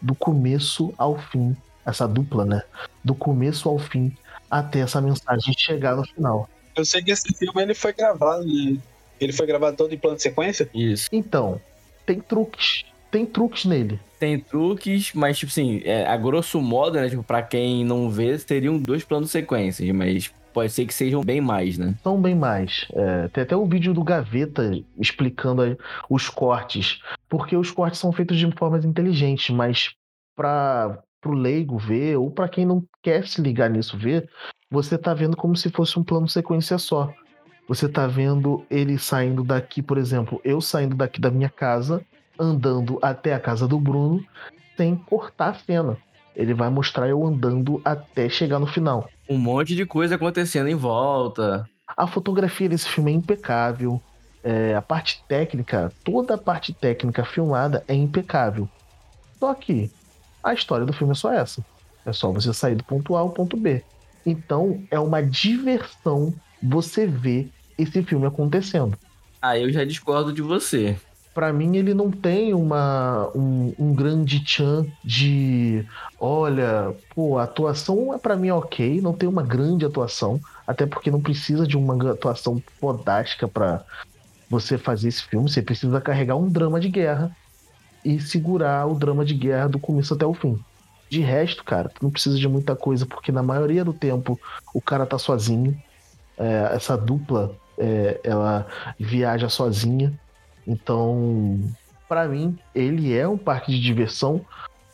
do começo ao fim, essa dupla, né? Do começo ao fim, até essa mensagem chegar no final. Eu sei que esse filme ele foi gravado, né? Ele foi gravado todo em plano de sequência? Isso. Então, tem truques. Tem truques nele. Tem truques, mas, tipo assim, é, a grosso modo, né? Tipo, pra quem não vê, teriam dois planos sequências, mas pode ser que sejam bem mais, né? São bem mais. É, tem até um vídeo do Gaveta explicando os cortes. Porque os cortes são feitos de formas inteligentes, mas para o leigo ver, ou para quem não quer se ligar nisso ver, você tá vendo como se fosse um plano sequência só. Você tá vendo ele saindo daqui, por exemplo, eu saindo daqui da minha casa, andando até a casa do Bruno, sem cortar a cena. Ele vai mostrar eu andando até chegar no final. Um monte de coisa acontecendo em volta. A fotografia desse filme é impecável. É, a parte técnica, toda a parte técnica filmada é impecável. Só que a história do filme é só essa. É só você sair do ponto A ao ponto B. Então é uma diversão você ver esse filme acontecendo. Ah, eu já discordo de você. Pra mim, ele não tem uma, um, um grande tchan de. Olha, pô, a atuação é pra mim ok, não tem uma grande atuação, até porque não precisa de uma atuação fodástica pra você fazer esse filme. Você precisa carregar um drama de guerra e segurar o drama de guerra do começo até o fim. De resto, cara, tu não precisa de muita coisa, porque na maioria do tempo o cara tá sozinho. É, essa dupla, é, ela viaja sozinha. Então, para mim, ele é um parque de diversão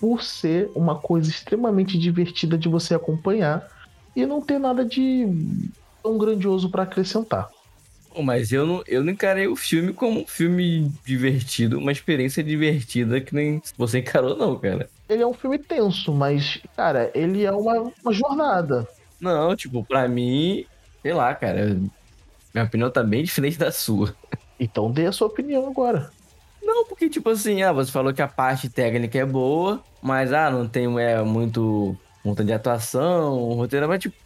por ser uma coisa extremamente divertida de você acompanhar e não ter nada de tão grandioso para acrescentar. Pô, mas eu não, eu não encarei o filme como um filme divertido, uma experiência divertida que nem você encarou, não, cara. Ele é um filme tenso, mas, cara, ele é uma, uma jornada. Não, tipo, pra mim, sei lá, cara. Minha opinião tá bem diferente da sua. Então dê a sua opinião agora. Não, porque, tipo assim, ah, você falou que a parte técnica é boa, mas, ah, não tem é, muito conta de atuação, roteiro, mas, tipo,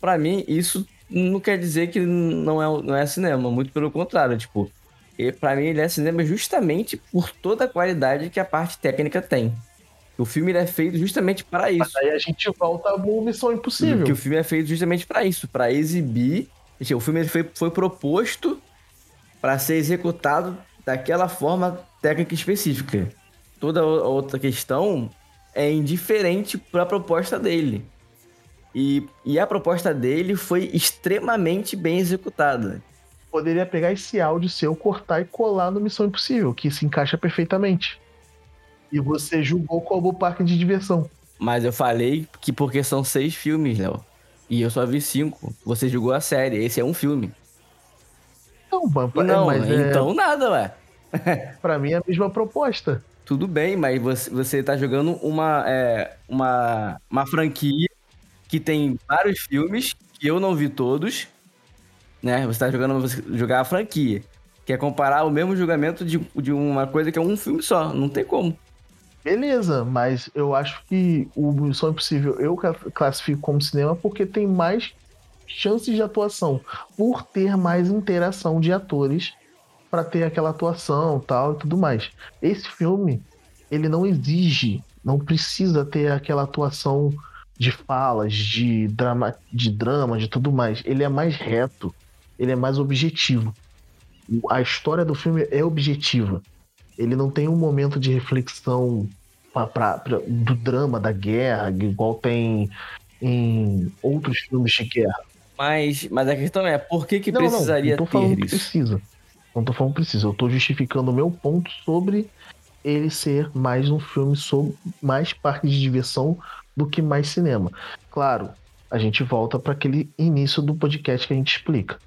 pra mim, isso não quer dizer que não é, não é cinema, muito pelo contrário, tipo, e para mim ele é cinema justamente por toda a qualidade que a parte técnica tem. O filme é feito justamente para isso. Mas aí a gente volta a Missão Impossível. Que o filme é feito justamente para isso, para exibir. O filme foi, foi proposto para ser executado daquela forma técnica específica. Toda outra questão é indiferente para a proposta dele. E, e a proposta dele foi extremamente bem executada. Poderia pegar esse áudio seu, cortar e colar no Missão Impossível, que se encaixa perfeitamente. E você julgou como parque de diversão. Mas eu falei que porque são seis filmes, Léo. E eu só vi cinco. Você julgou a série. Esse é um filme. Não, mas, não, mas então é... nada, ué. pra mim é a mesma proposta. Tudo bem, mas você, você tá jogando uma, é, uma, uma franquia que tem vários filmes que eu não vi todos, né? Você tá jogando jogar a franquia. Quer comparar o mesmo julgamento de, de uma coisa que é um filme só. Não tem como. Beleza, mas eu acho que o Missão Impossível eu classifico como cinema porque tem mais chances de atuação, por ter mais interação de atores para ter aquela atuação tal e tudo mais. Esse filme, ele não exige, não precisa ter aquela atuação de falas, de drama, de drama, de tudo mais. Ele é mais reto, ele é mais objetivo. A história do filme é objetiva. Ele não tem um momento de reflexão pra, pra, pra, do drama, da guerra, igual tem em outros filmes de guerra. Mas, mas a questão é, por que, que não, precisaria não, não tô falando ter que precisa. Não tô falando precisa. Eu tô justificando o meu ponto sobre ele ser mais um filme sobre mais parque de diversão do que mais cinema. Claro, a gente volta para aquele início do podcast que a gente explica.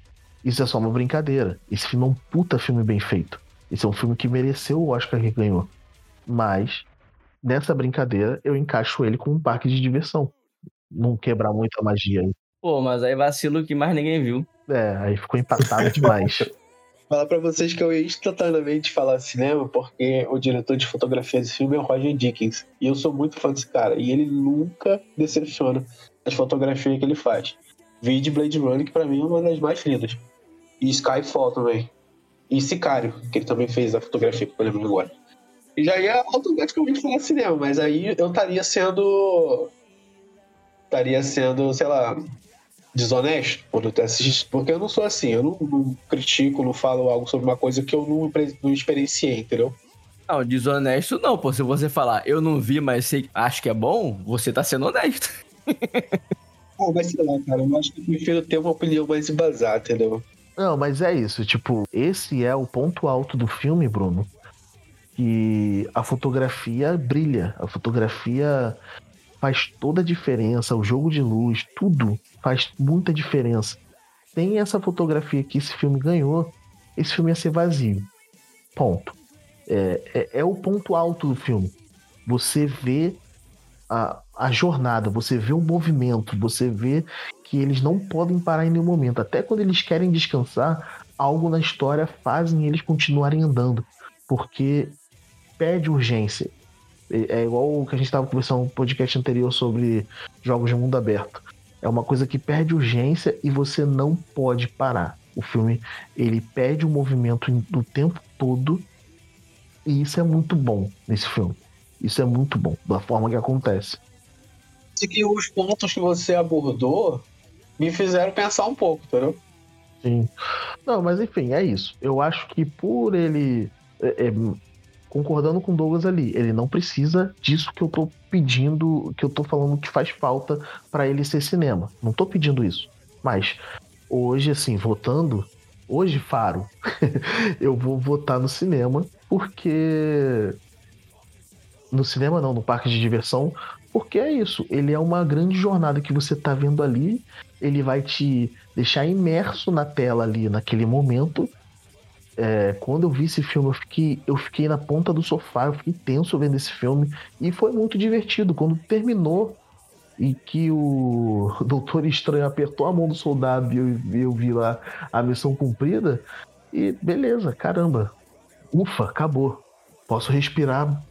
Isso é só uma brincadeira. Esse filme é um puta filme bem feito. Esse é um filme que mereceu o Oscar que ganhou. Mas, nessa brincadeira, eu encaixo ele com um parque de diversão. Não quebrar muito a magia aí. Pô, mas aí vacilo que mais ninguém viu. É, aí ficou empatado demais. Falar para vocês que eu ia instantaneamente falar cinema, porque o diretor de fotografia desse filme é o Roger Dickens. E eu sou muito fã desse cara. E ele nunca decepciona as fotografias que ele faz. Vide Blade Runner, que pra mim é uma das mais lindas. E Skyfall também. E Sicário, que ele também fez a fotografia, que eu lembro agora. E já ia automaticamente falar cinema, mas aí eu estaria sendo. Estaria sendo, sei lá, desonesto quando eu assisto, porque eu não sou assim, eu não, não, critico, não falo algo sobre uma coisa que eu não, não experienciei, entendeu? Não, desonesto não, pô. Se você falar, eu não vi, mas sei, acho que é bom, você tá sendo honesto. ah, mas sei lá, cara, eu acho que eu prefiro ter uma opinião mais embasada, entendeu? Não, mas é isso, tipo, esse é o ponto alto do filme, Bruno. Que a fotografia brilha, a fotografia faz toda a diferença, o jogo de luz, tudo faz muita diferença. Tem essa fotografia que esse filme ganhou, esse filme ia ser vazio. Ponto. É, é, é o ponto alto do filme. Você vê a, a jornada, você vê o movimento, você vê que eles não podem parar em nenhum momento. Até quando eles querem descansar, algo na história fazem eles continuarem andando. Porque pede urgência. É, é igual o que a gente estava conversando no podcast anterior sobre jogos de mundo aberto é uma coisa que perde urgência e você não pode parar. O filme ele perde o movimento do tempo todo E isso é muito bom nesse filme. Isso é muito bom, da forma que acontece. E os pontos que você abordou me fizeram pensar um pouco, entendeu? Sim. Não, mas enfim, é isso. Eu acho que por ele. é, é, concordando com o Douglas ali, ele não precisa disso que eu tô pedindo, que eu tô falando que faz falta pra ele ser cinema. Não tô pedindo isso. Mas hoje, assim, votando, hoje, Faro, eu vou votar no cinema, porque. No cinema não, no parque de diversão, porque é isso. Ele é uma grande jornada que você tá vendo ali. Ele vai te deixar imerso na tela ali naquele momento. É, quando eu vi esse filme, eu fiquei, eu fiquei na ponta do sofá, eu fiquei tenso vendo esse filme. E foi muito divertido. Quando terminou e que o Doutor Estranho apertou a mão do soldado e eu, eu vi lá a missão cumprida. E beleza, caramba. Ufa, acabou. Posso respirar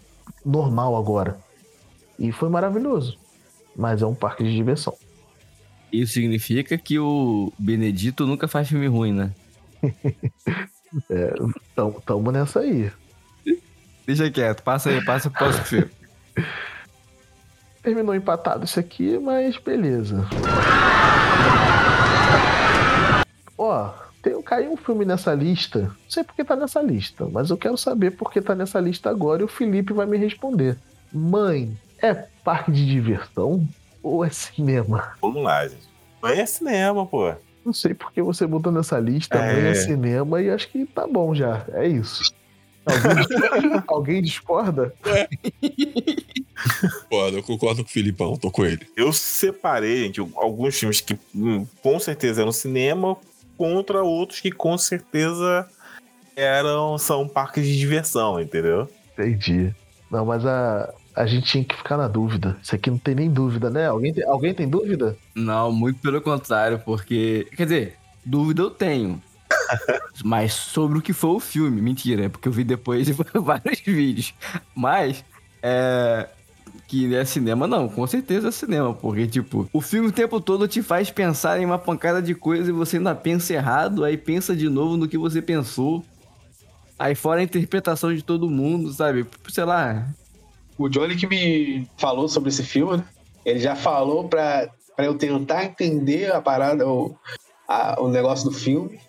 normal agora. E foi maravilhoso. Mas é um parque de diversão. Isso significa que o Benedito nunca faz filme ruim, né? Tamo, tamo nessa aí. Deixa quieto, passa aí, passa pro próximo filme. Terminou empatado isso aqui, mas beleza. Ó, tem, caiu um filme nessa lista. Não sei porque tá nessa lista, mas eu quero saber porque tá nessa lista agora e o Felipe vai me responder. Mãe, é parque de diversão ou é cinema? Vamos lá, gente. Mãe é cinema, pô. Não sei porque você botou nessa lista, É. é cinema e acho que tá bom já. É isso. Alguém, alguém discorda? Foda, eu concordo com o Filipão, tô com ele. Eu separei, gente, alguns filmes que hum, com certeza eram cinema contra outros que com certeza eram são parques de diversão, entendeu? Entendi. Não, mas a, a gente tinha que ficar na dúvida. Isso aqui não tem nem dúvida, né? Alguém tem, alguém tem dúvida? Não, muito pelo contrário, porque. Quer dizer, dúvida eu tenho. Mas sobre o que foi o filme, mentira, é porque eu vi depois de vários vídeos. Mas, é. Que é cinema, não, com certeza é cinema, porque, tipo, o filme o tempo todo te faz pensar em uma pancada de coisa e você ainda pensa errado, aí pensa de novo no que você pensou. Aí fora a interpretação de todo mundo, sabe? Sei lá, O Johnny que me falou sobre esse filme, né? Ele já falou pra, pra eu tentar entender a parada, o, a- o negócio do filme.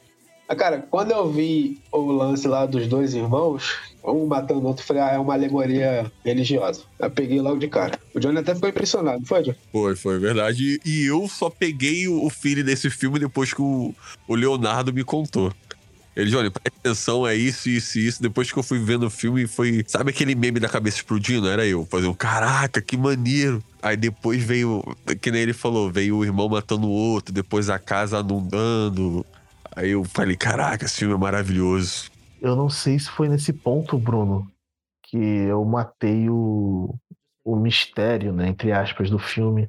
Mas, cara, quando eu vi o lance lá dos dois irmãos, um matando o outro, eu falei, ah, é uma alegoria religiosa. Eu peguei logo de cara. O Johnny até ficou impressionado, foi, Johnny? Foi, foi verdade. E eu só peguei o, o feeling desse filme depois que o, o Leonardo me contou. Ele, Johnny, presta atenção, é isso, isso e isso. Depois que eu fui vendo o filme, foi. Sabe aquele meme da cabeça explodindo? Era eu. Fazendo, caraca, que maneiro. Aí depois veio, que nem ele falou, veio o irmão matando o outro, depois a casa inundando. Aí eu falei, caraca, esse filme é maravilhoso. Eu não sei se foi nesse ponto, Bruno, que eu matei o, o mistério, né, entre aspas, do filme.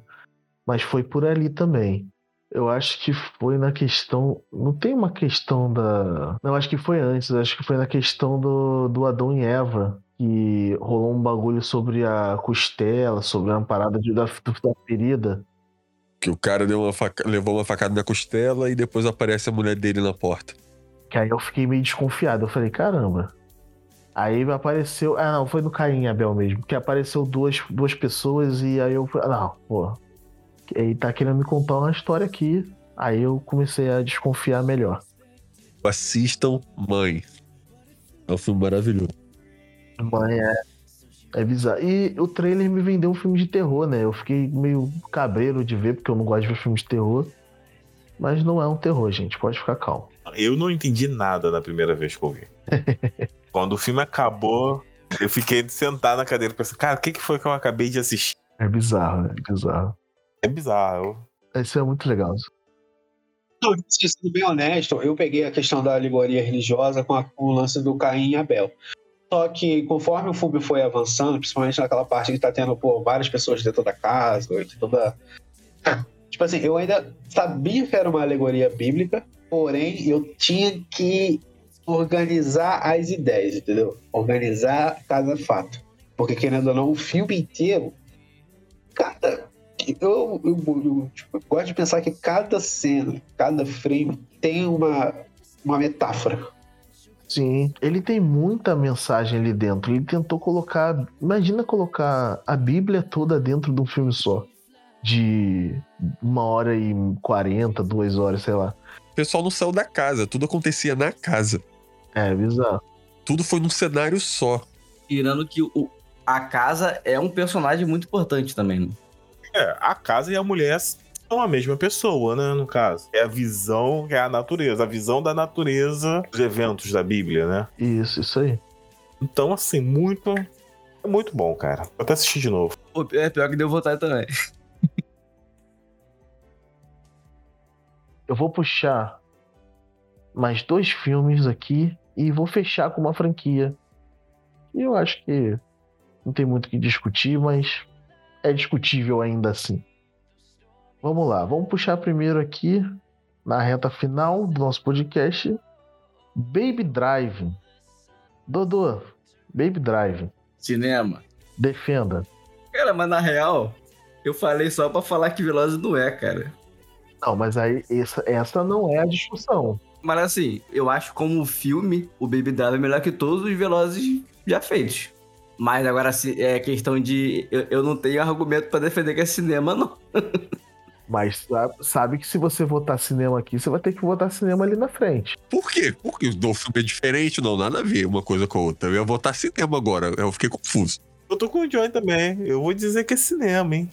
Mas foi por ali também. Eu acho que foi na questão. Não tem uma questão da. Não, acho que foi antes. Acho que foi na questão do, do Adão e Eva. Que rolou um bagulho sobre a costela, sobre uma parada de, da, da ferida. Que o cara deu uma faca- levou uma facada na costela e depois aparece a mulher dele na porta. Que aí eu fiquei meio desconfiado. Eu falei, caramba. Aí apareceu. Ah, não, foi no Caim Abel mesmo. Que apareceu duas, duas pessoas e aí eu falei, ah, não, pô. Ele tá querendo me contar uma história aqui. Aí eu comecei a desconfiar melhor. Assistam Mãe. É um filme maravilhoso. Mãe, é. É bizarro. E o trailer me vendeu um filme de terror, né? Eu fiquei meio cabreiro de ver, porque eu não gosto de ver filmes de terror. Mas não é um terror, gente. Pode ficar calmo. Eu não entendi nada na primeira vez que eu vi. Quando o filme acabou, eu fiquei sentado na cadeira pensando, cara, o que, que foi que eu acabei de assistir? É bizarro, né? É bizarro. É bizarro. Isso é muito legal. Não, sendo bem honesto, eu peguei a questão da alegoria religiosa com, a- com o lance do Caim e Abel. Só que conforme o filme foi avançando, principalmente naquela parte que tá tendo pô, várias pessoas dentro da casa, que toda. Tipo assim, eu ainda sabia que era uma alegoria bíblica, porém eu tinha que organizar as ideias, entendeu? Organizar cada fato. Porque querendo ou não, o filme inteiro, cada. Eu, eu, eu, tipo, gosto de pensar que cada cena, cada frame tem uma, uma metáfora. Sim, ele tem muita mensagem ali dentro. Ele tentou colocar. Imagina colocar a Bíblia toda dentro de um filme só. De uma hora e quarenta, duas horas, sei lá. O pessoal não saiu da casa, tudo acontecia na casa. É, bizarro. Tudo foi num cenário só. Tirando que o, a casa é um personagem muito importante também. Né? É, a casa e a mulher são a mesma pessoa, né? No caso. É a visão, é a natureza, a visão da natureza dos eventos da Bíblia, né? Isso, isso aí. Então, assim, muito. É muito bom, cara. Vou até assistir de novo. Pô, é pior que deu vontade também. Eu vou puxar mais dois filmes aqui e vou fechar com uma franquia. E eu acho que não tem muito o que discutir, mas é discutível ainda assim. Vamos lá, vamos puxar primeiro aqui, na reta final do nosso podcast, Baby Drive. Dodô, Baby Drive. Cinema. Defenda. Cara, mas na real, eu falei só pra falar que Velozes não é, cara. Não, mas aí essa, essa não é a discussão. Mas assim, eu acho como filme, o Baby Drive é melhor que todos os Velozes já feitos. Mas agora, se é questão de. Eu, eu não tenho argumento pra defender que é cinema, não. Mas sabe, que se você votar cinema aqui, você vai ter que votar cinema ali na frente. Por quê? Porque o filme é diferente, não, nada a ver uma coisa com a outra. Eu ia votar cinema agora, eu fiquei confuso. Eu tô com o Joy também. Eu vou dizer que é cinema, hein?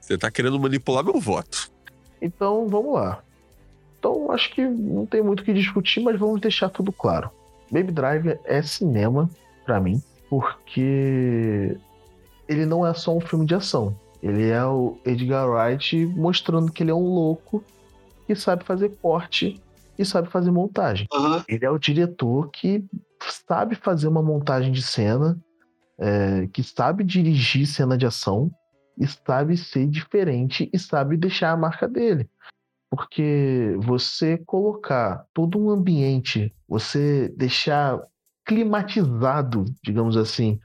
Você tá querendo manipular meu voto. Então, vamos lá. Então, acho que não tem muito o que discutir, mas vamos deixar tudo claro. Baby Drive é cinema, para mim, porque ele não é só um filme de ação. Ele é o Edgar Wright mostrando que ele é um louco que sabe fazer corte e sabe fazer montagem. Aham. Ele é o diretor que sabe fazer uma montagem de cena, é, que sabe dirigir cena de ação, e sabe ser diferente e sabe deixar a marca dele. Porque você colocar todo um ambiente, você deixar climatizado, digamos assim,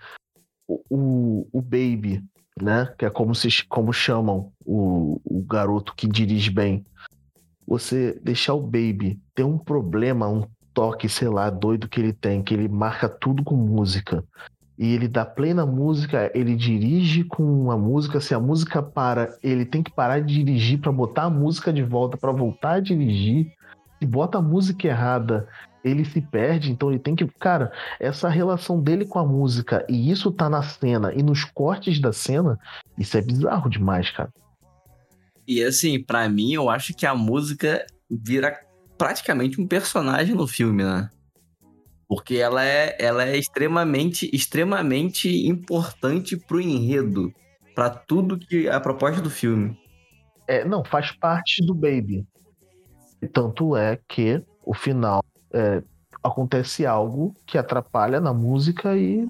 o, o, o Baby, né? Que é como, se, como chamam o, o garoto que dirige bem. Você deixar o Baby ter um problema, um toque, sei lá, doido que ele tem, que ele marca tudo com música. E ele dá play na música, ele dirige com a música. Se a música para, ele tem que parar de dirigir para botar a música de volta, para voltar a dirigir. Se bota a música errada, ele se perde, então ele tem que. Cara, essa relação dele com a música, e isso tá na cena e nos cortes da cena, isso é bizarro demais, cara. E assim, pra mim, eu acho que a música vira praticamente um personagem no filme, né? Porque ela é, ela é extremamente, extremamente importante pro enredo, pra tudo que a proposta do filme. É, não, faz parte do Baby. Tanto é que o final é, acontece algo que atrapalha na música e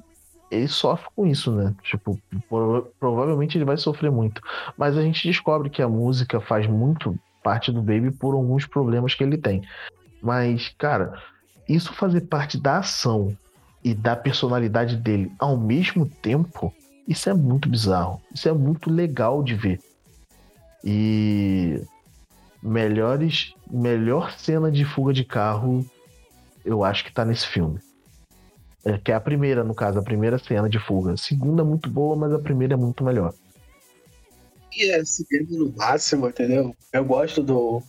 ele sofre com isso, né? Tipo, prova- provavelmente ele vai sofrer muito. Mas a gente descobre que a música faz muito parte do Baby por alguns problemas que ele tem. Mas, cara, isso fazer parte da ação e da personalidade dele ao mesmo tempo, isso é muito bizarro. Isso é muito legal de ver. E melhores, melhor cena de fuga de carro, eu acho que tá nesse filme. É, que é a primeira, no caso, a primeira cena de fuga. A segunda é muito boa, mas a primeira é muito melhor. E é cinema no máximo, entendeu? Eu gosto do,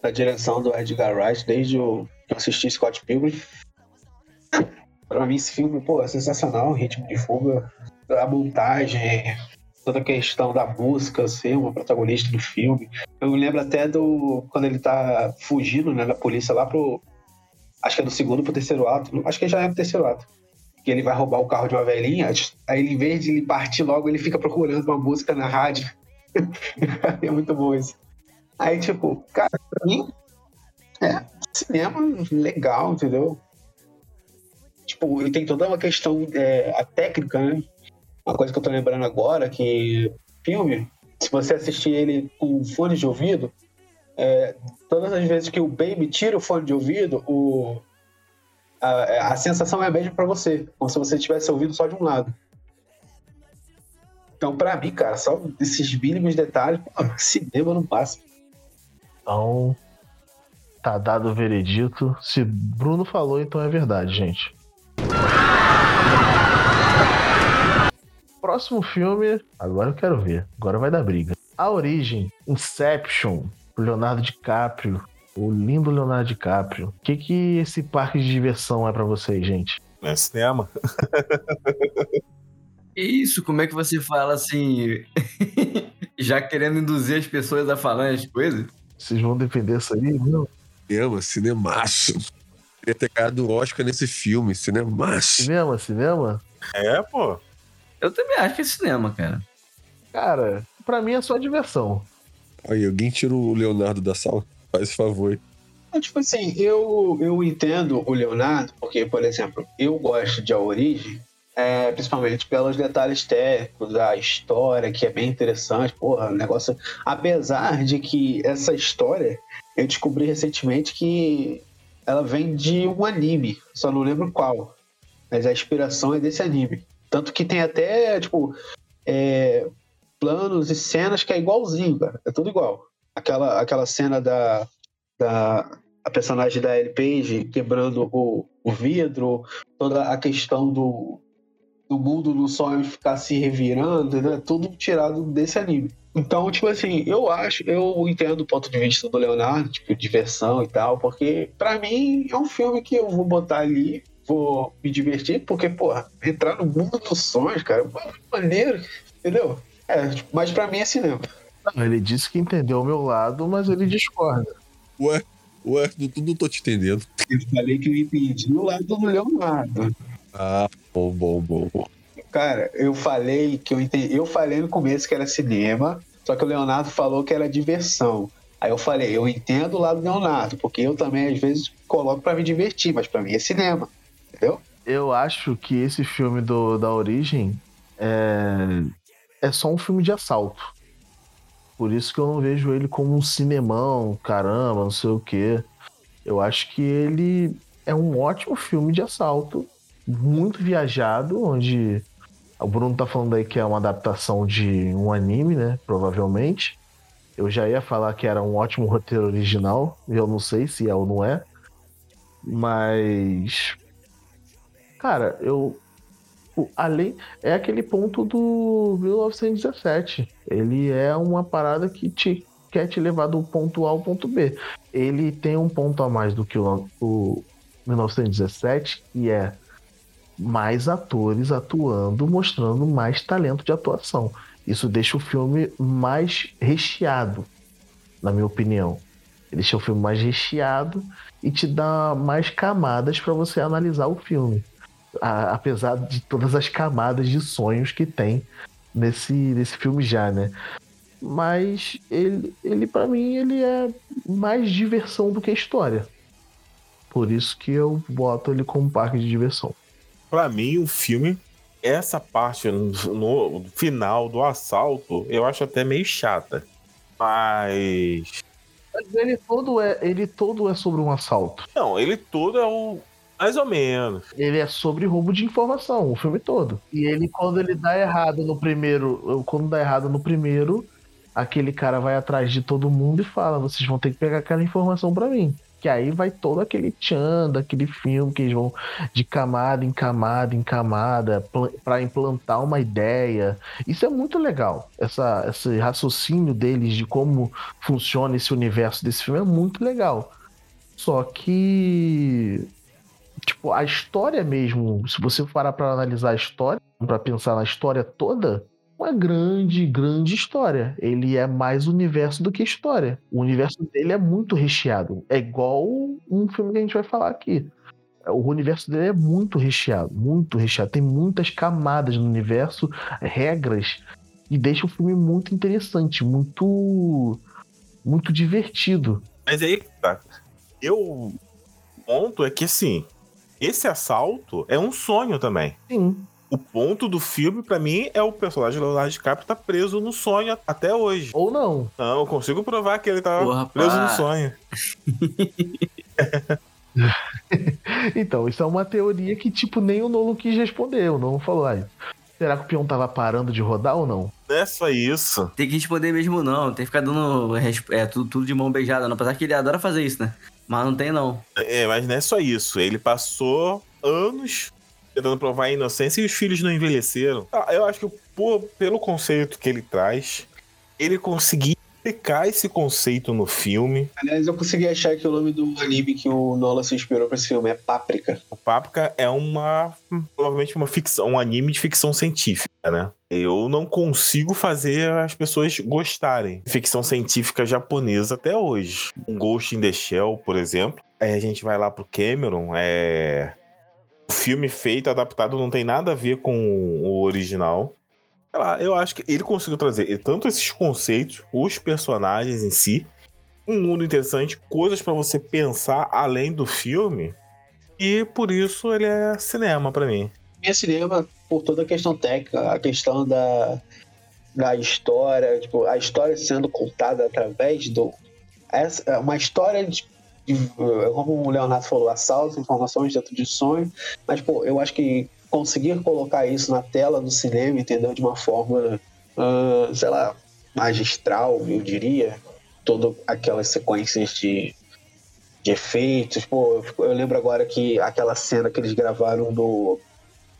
da direção do Edgar Wright desde o, que eu assisti Scott Pilgrim. Pra mim, esse filme, pô, é sensacional. O ritmo de fuga, a montagem, toda a questão da música ser uma protagonista do filme. Eu lembro até do. quando ele tá fugindo, né, da polícia lá pro. Acho que é do segundo pro terceiro ato. Acho que já é do terceiro ato. Que ele vai roubar o carro de uma velhinha. Aí, ele, em vez de ele partir logo, ele fica procurando uma música na rádio. é muito bom isso. Aí, tipo, cara, pra mim, é cinema legal, entendeu? Tipo, ele tem toda uma questão, é, a técnica, né? Uma coisa que eu tô lembrando agora, que filme, se você assistir ele com fone de ouvido, é, todas as vezes que o Baby tira o fone de ouvido, o, a, a sensação é a mesma pra você, como se você tivesse ouvido só de um lado. Então, pra mim, cara, só esses mínimos detalhes, pô, cinema não passa. Então, Tá dado o veredito. Se Bruno falou, então é verdade, gente. Próximo filme, agora eu quero ver. Agora vai dar briga. A Origem, Inception, Leonardo DiCaprio, o lindo Leonardo DiCaprio. O que que esse parque de diversão é pra vocês, gente? É cinema. Isso, como é que você fala assim, já querendo induzir as pessoas a falar as coisas? Vocês vão defender isso aí? Não. Cinema, cinemaço. Queria ter ganhado o Oscar nesse filme, cinemaço. Cinema, cinema? É, pô. Eu também acho que é cinema, cara. Cara, pra mim é só diversão. Aí, alguém tira o Leonardo da sala? Faz favor. Tipo assim, eu, eu entendo o Leonardo, porque, por exemplo, eu gosto de A Origem, é, principalmente pelos detalhes técnicos, da história, que é bem interessante, porra, o negócio. Apesar de que essa história, eu descobri recentemente que ela vem de um anime, só não lembro qual. Mas a inspiração é desse anime. Tanto que tem até, tipo, é, planos e cenas que é igualzinho, cara. É tudo igual. Aquela, aquela cena da, da a personagem da Ellie Page quebrando o, o vidro, toda a questão do, do mundo do sonho ficar se revirando, né? Tudo tirado desse anime. Então, tipo assim, eu acho, eu entendo o ponto de vista do Leonardo, tipo, diversão e tal, porque para mim é um filme que eu vou botar ali vou me divertir, porque, porra, entrar no mundo dos sonhos, cara, é maneiro, entendeu? É, mas pra mim é cinema. Não, ele disse que entendeu o meu lado, mas ele discorda. Ué, ué, não, não tô te entendendo. Eu falei que eu entendi o lado do Leonardo. Ah, bom, bom, bom, bom. Cara, eu falei que eu entendi. Eu falei no começo que era cinema, só que o Leonardo falou que era diversão. Aí eu falei, eu entendo o lado do Leonardo, porque eu também às vezes coloco para me divertir, mas para mim é cinema entendeu? Eu acho que esse filme do, da Origem é, é só um filme de assalto. Por isso que eu não vejo ele como um cinemão, caramba, não sei o quê. Eu acho que ele é um ótimo filme de assalto, muito viajado, onde o Bruno tá falando aí que é uma adaptação de um anime, né? Provavelmente. Eu já ia falar que era um ótimo roteiro original, eu não sei se é ou não é. Mas Cara, eu. Além. É aquele ponto do 1917. Ele é uma parada que te quer te levar do ponto A ao ponto B. Ele tem um ponto a mais do que o, o 1917, que é mais atores atuando, mostrando mais talento de atuação. Isso deixa o filme mais recheado, na minha opinião. Ele deixa o filme mais recheado e te dá mais camadas para você analisar o filme a, apesar de todas as camadas de sonhos que tem nesse, nesse filme já, né? Mas ele, ele para mim, ele é mais diversão do que história. Por isso que eu boto ele como parque de diversão. Para mim, o filme, essa parte no, no final do assalto, eu acho até meio chata. Mas mas ele todo é, ele todo é sobre um assalto. Não, ele todo é o, mais ou menos. Ele é sobre roubo de informação, o filme todo. E ele, quando ele dá errado no primeiro. Quando dá errado no primeiro, aquele cara vai atrás de todo mundo e fala: vocês vão ter que pegar aquela informação para mim. Que aí vai todo aquele tchan daquele filme que eles vão de camada em camada em camada para implantar uma ideia. Isso é muito legal. Essa, esse raciocínio deles de como funciona esse universo desse filme é muito legal. Só que tipo, a história mesmo, se você parar para analisar a história, para pensar na história toda, uma grande, grande história. Ele é mais universo do que história. O universo dele é muito recheado. É igual um filme que a gente vai falar aqui. O universo dele é muito recheado, muito recheado. Tem muitas camadas no universo, regras, e deixa o filme muito interessante, muito, muito divertido. Mas aí, tá. Eu, ponto é que assim, esse assalto é um sonho também. Sim. O ponto do filme, para mim, é o personagem Leonardo DiCaprio tá preso no sonho até hoje. Ou não. Não, eu consigo provar que ele tá Porra, preso pá. no sonho. então, isso é uma teoria que, tipo, nem o Nolan quis responder. O Nolan falou, ah, será que o peão tava parando de rodar ou não? Não é só isso. Tem que responder mesmo, não. Tem que ficar dando é, tudo, tudo de mão beijada, não. Apesar que ele adora fazer isso, né? Mas não tem, não. É, mas não é só isso. Ele passou anos tentando provar a inocência e os filhos não envelheceram. Ah, Eu acho que pelo conceito que ele traz, ele conseguiu explicar esse conceito no filme. Aliás, eu consegui achar que o nome do anime que o Nolan se inspirou pra esse filme é Páprica. O Páprica é uma. provavelmente uma ficção, um anime de ficção científica, né? Eu não consigo fazer as pessoas gostarem de ficção científica japonesa até hoje. Um Ghost in the Shell, por exemplo. Aí a gente vai lá pro Cameron, é. O filme feito, adaptado, não tem nada a ver com o original. Sei lá, eu acho que ele conseguiu trazer tanto esses conceitos, os personagens em si, um mundo interessante, coisas pra você pensar além do filme. E por isso ele é cinema pra mim. É cinema por toda a questão técnica, a questão da, da história, tipo, a história sendo contada através do. Essa, é uma história de, de, eh, Como o Leonardo falou, assaltos, informações dentro de sonho. Mas, pô, eu acho que conseguir colocar isso na tela do cinema, entendeu? De uma forma, ah, sei lá, magistral, eu diria. Todas aquelas sequências de, de efeitos. Pô, eu, eu lembro agora que aquela cena que eles gravaram do,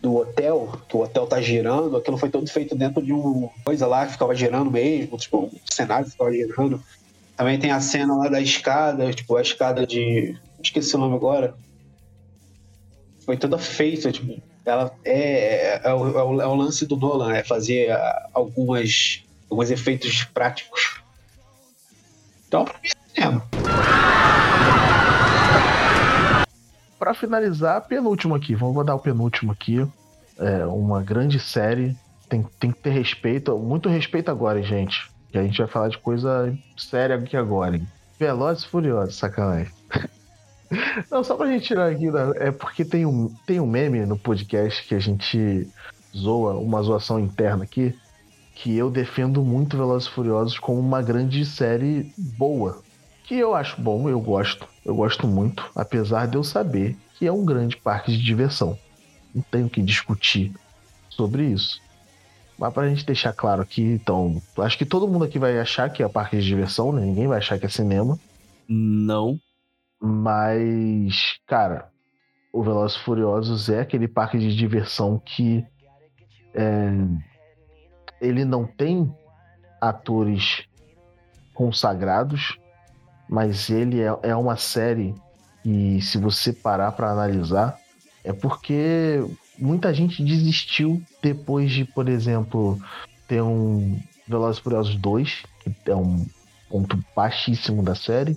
do hotel, que o hotel tá girando, aquilo foi todo feito dentro de uma coisa lá que ficava girando mesmo, tipo, um cenário ficava girando. Também tem a cena lá da escada, tipo, a escada de. Esqueci o nome agora. Foi toda feita, tipo, ela é, é, o, é o- é o lance do Nolan, é fazer ah, algumas, alguns efeitos práticos. Então, pra mim é cinema. Pra finalizar, penúltimo aqui. Vamos dar o penúltimo aqui. É uma grande série. Tem, tem que ter respeito. Muito respeito agora, hein, gente. Que a gente vai falar de coisa séria aqui agora, hein? Velozes e Furiosos, sacanagem. Não, só pra gente tirar aqui, é porque tem um, tem um meme no podcast que a gente zoa, uma zoação interna aqui, que eu defendo muito Velozes e Furiosos como uma grande série boa. Que eu acho bom, eu gosto, eu gosto muito, apesar de eu saber que é um grande parque de diversão. Não tenho que discutir sobre isso. Mas pra gente deixar claro aqui, então, acho que todo mundo aqui vai achar que é parque de diversão, né? Ninguém vai achar que é cinema. Não. Mas, cara, o Velozes Furiosos é aquele parque de diversão que é, ele não tem atores consagrados, mas ele é, é uma série e se você parar para analisar, é porque muita gente desistiu depois de, por exemplo, ter um Velozes Furiosos 2, que é um ponto baixíssimo da série,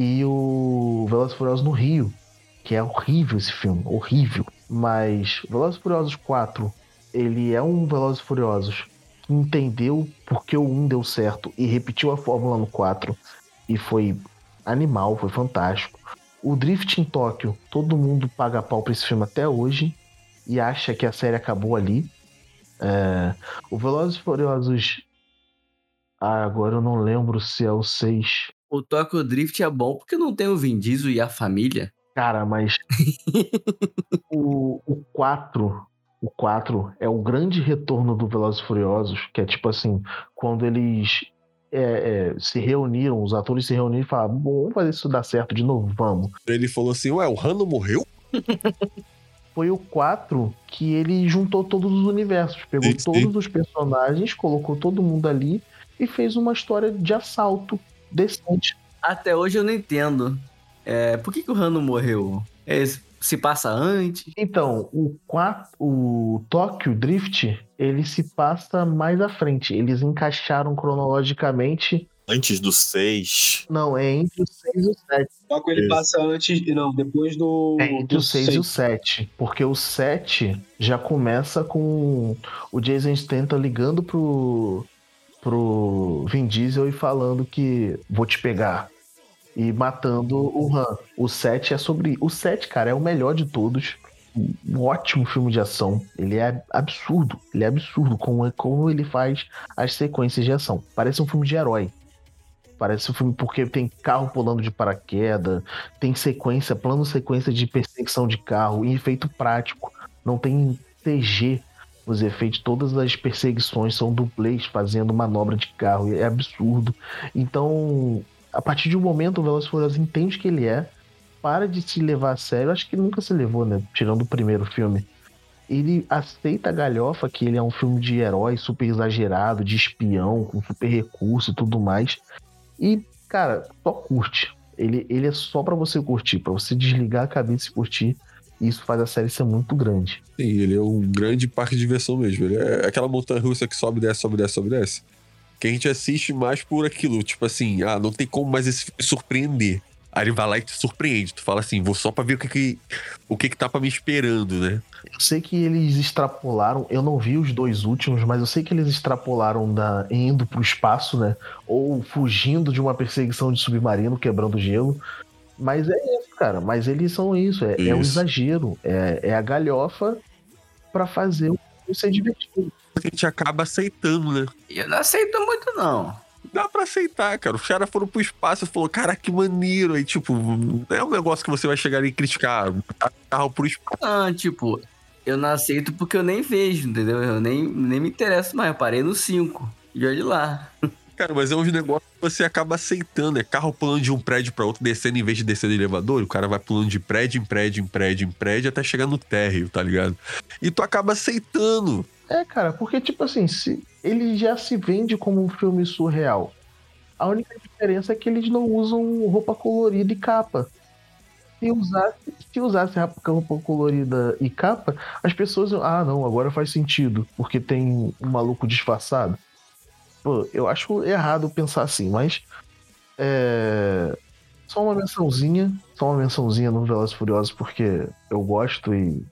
e o Velozes Furiosos no Rio, que é horrível esse filme, horrível. Mas Velozes Furiosos 4, ele é um Velozes Furiosos que entendeu porque o 1 deu certo e repetiu a fórmula no 4 e foi animal, foi fantástico. O Drift em Tóquio, todo mundo paga pau pra esse filme até hoje e acha que a série acabou ali. É, o Velozes Furiosos. Ah, agora eu não lembro se é o 6. O Tokyo Drift é bom porque não tem o Vin Diesel e a família. Cara, mas o, o 4, o 4 é o grande retorno do Velozes e Furiosos, que é tipo assim, quando eles é, é, se reuniram, os atores se reuniram e falaram, bom, vamos fazer isso dar certo de novo, vamos. Ele falou assim: Ué, o Han não morreu? Foi o 4 que ele juntou todos os universos, pegou Sim, sim. todos os personagens, colocou todo mundo ali e fez uma história de assalto decente. Até hoje eu não entendo. É, por que, que o Han não morreu? É, se passa antes? Então, o 4, o Tokyo Drift, ele se passa mais à frente. Eles encaixaram cronologicamente. Antes do 6. Não, é entre o 6 e o 7. Só que ele Isso. passa antes. Não, depois do. É entre do o 6 e o 7. Porque o 7 já começa com o Jason Statham ligando pro, pro Vin Diesel e falando que vou te pegar. E matando o Han. O 7 é sobre. O 7, cara, é o melhor de todos. Um ótimo filme de ação. Ele é absurdo. Ele é absurdo como, como ele faz as sequências de ação. Parece um filme de herói. Parece um filme porque tem carro pulando de paraquedas, tem sequência, plano sequência de perseguição de carro e efeito prático. Não tem CG. Os efeitos, todas as perseguições são dublês fazendo manobra de carro. É absurdo. Então, a partir de um momento o Velozes Furiosos entende que ele é, para de se levar a sério, acho que nunca se levou, né? Tirando o primeiro filme. Ele aceita a galhofa que ele é um filme de herói super exagerado, de espião, com super recurso e tudo mais. E, cara, só curte. Ele, ele é só para você curtir, para você desligar a cabeça e curtir. E isso faz a série ser muito grande. Sim, ele é um grande parque de diversão mesmo. Ele é aquela montanha russa que sobe, desce, sobe, desce, sobe, desce. Que a gente assiste mais por aquilo. Tipo assim, ah, não tem como mais esse filme surpreender. Aí ele vai lá e te surpreende. Tu fala assim, vou só pra ver o que que, o que, que tá pra me esperando, né? Eu sei que eles extrapolaram, eu não vi os dois últimos, mas eu sei que eles extrapolaram da, indo pro espaço, né? Ou fugindo de uma perseguição de submarino, quebrando gelo. Mas é isso, cara. Mas eles são isso. É, é o Isso. exagero. É, é a galhofa pra fazer o ser divertido. A gente acaba aceitando, né? Eu não aceito muito, não. Dá pra aceitar, cara. Os caras foram pro espaço e falou, cara, que maneiro. Aí, tipo, não é um negócio que você vai chegar e criticar. Carro pro espaço. Ah, tipo, eu não aceito porque eu nem vejo, entendeu? Eu nem, nem me interesso mais. Eu parei no 5. E olha lá. Cara, mas é uns negócios que você acaba aceitando. É carro pulando de um prédio pra outro, descendo em vez de descer do elevador. O cara vai pulando de prédio em prédio, em prédio, em prédio, até chegar no térreo, tá ligado? E tu acaba aceitando. É, cara, porque, tipo assim, se ele já se vende como um filme surreal. A única diferença é que eles não usam roupa colorida e capa. Se usasse, se usasse roupa colorida e capa, as pessoas ah, não, agora faz sentido, porque tem um maluco disfarçado. Pô, eu acho errado pensar assim, mas. É. Só uma mençãozinha, só uma mençãozinha no Velozes Furiosos, porque eu gosto e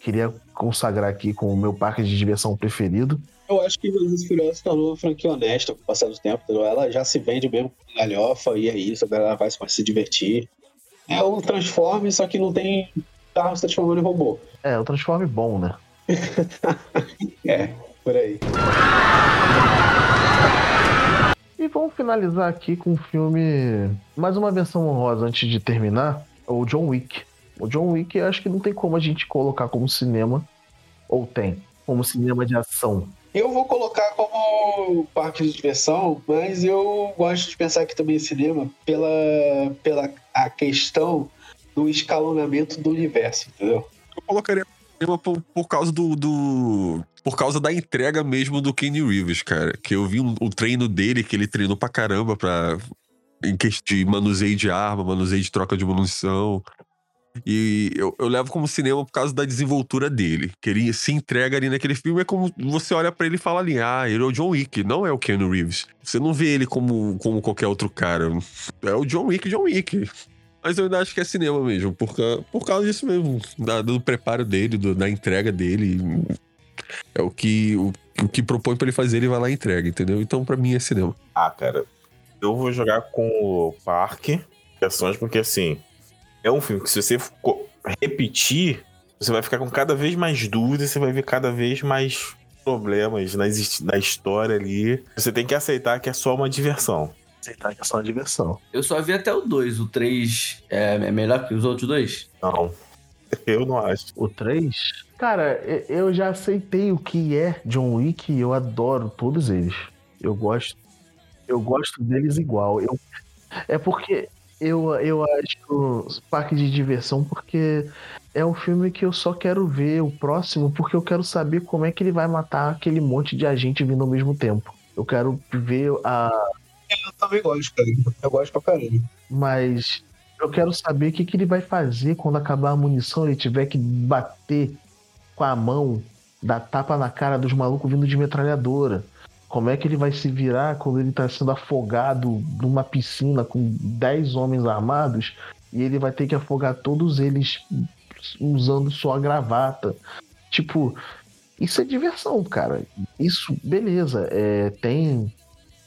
queria consagrar aqui com o meu parque de diversão preferido. Eu acho que Velozes Furiosos tornou uma franquia honesta com o passar do tempo. Ela já se vende mesmo com galhofa e é isso, a galera vai se divertir. É um Transforme, só que não tem carro se transformando em robô. É, o Transforme bom, né? É, por aí. E vamos finalizar aqui com um filme. Mais uma versão honrosa antes de terminar. O John Wick. O John Wick eu acho que não tem como a gente colocar como cinema. Ou tem. Como cinema de ação. Eu vou colocar como parque de diversão, mas eu gosto de pensar que também é cinema pela, pela a questão do escalonamento do universo, entendeu? Eu colocaria cinema por, por causa do, do- Por causa da entrega mesmo do Kenny Reeves, cara. Que eu vi um- o treino dele, que ele treinou pra caramba pra. Em de manuseio de arma, manuseio de troca de munição. E eu, eu levo como cinema por causa da desenvoltura dele. Que ele se entrega ali naquele filme. É como você olha pra ele e fala ali: ah, ele é o John Wick, não é o Keanu Reeves. Você não vê ele como, como qualquer outro cara. É o John Wick, John Wick. Mas eu ainda acho que é cinema mesmo, por, por causa disso mesmo, da- do preparo dele, do- da entrega dele. É o que, o, o que propõe pra ele fazer, ele vai lá e entrega, entendeu? Então, pra mim, é cinema. Ah, cara, eu vou jogar com o parque de ações, porque assim, é um filme que se você repetir, você vai ficar com cada vez mais dúvidas, você vai ver cada vez mais problemas na, na história ali. Você tem que aceitar que é só uma diversão. Aceitar que é só uma diversão. Eu só vi até o 2. O 3 é, é melhor que os outros dois? Não. Eu não acho. O 3? Cara, eu já aceitei o que é John Wick e eu adoro todos eles. Eu gosto. Eu gosto deles igual. Eu, é porque eu, eu acho parque de diversão porque é um filme que eu só quero ver o próximo porque eu quero saber como é que ele vai matar aquele monte de agente vindo ao mesmo tempo. Eu quero ver a. Eu também gosto, cara. Eu gosto pra caramba. Mas eu quero saber o que, que ele vai fazer quando acabar a munição ele tiver que bater com a mão, dar tapa na cara dos malucos vindo de metralhadora. Como é que ele vai se virar quando ele tá sendo afogado numa piscina com 10 homens armados e ele vai ter que afogar todos eles usando só a gravata? Tipo, isso é diversão, cara. Isso, beleza. É, tem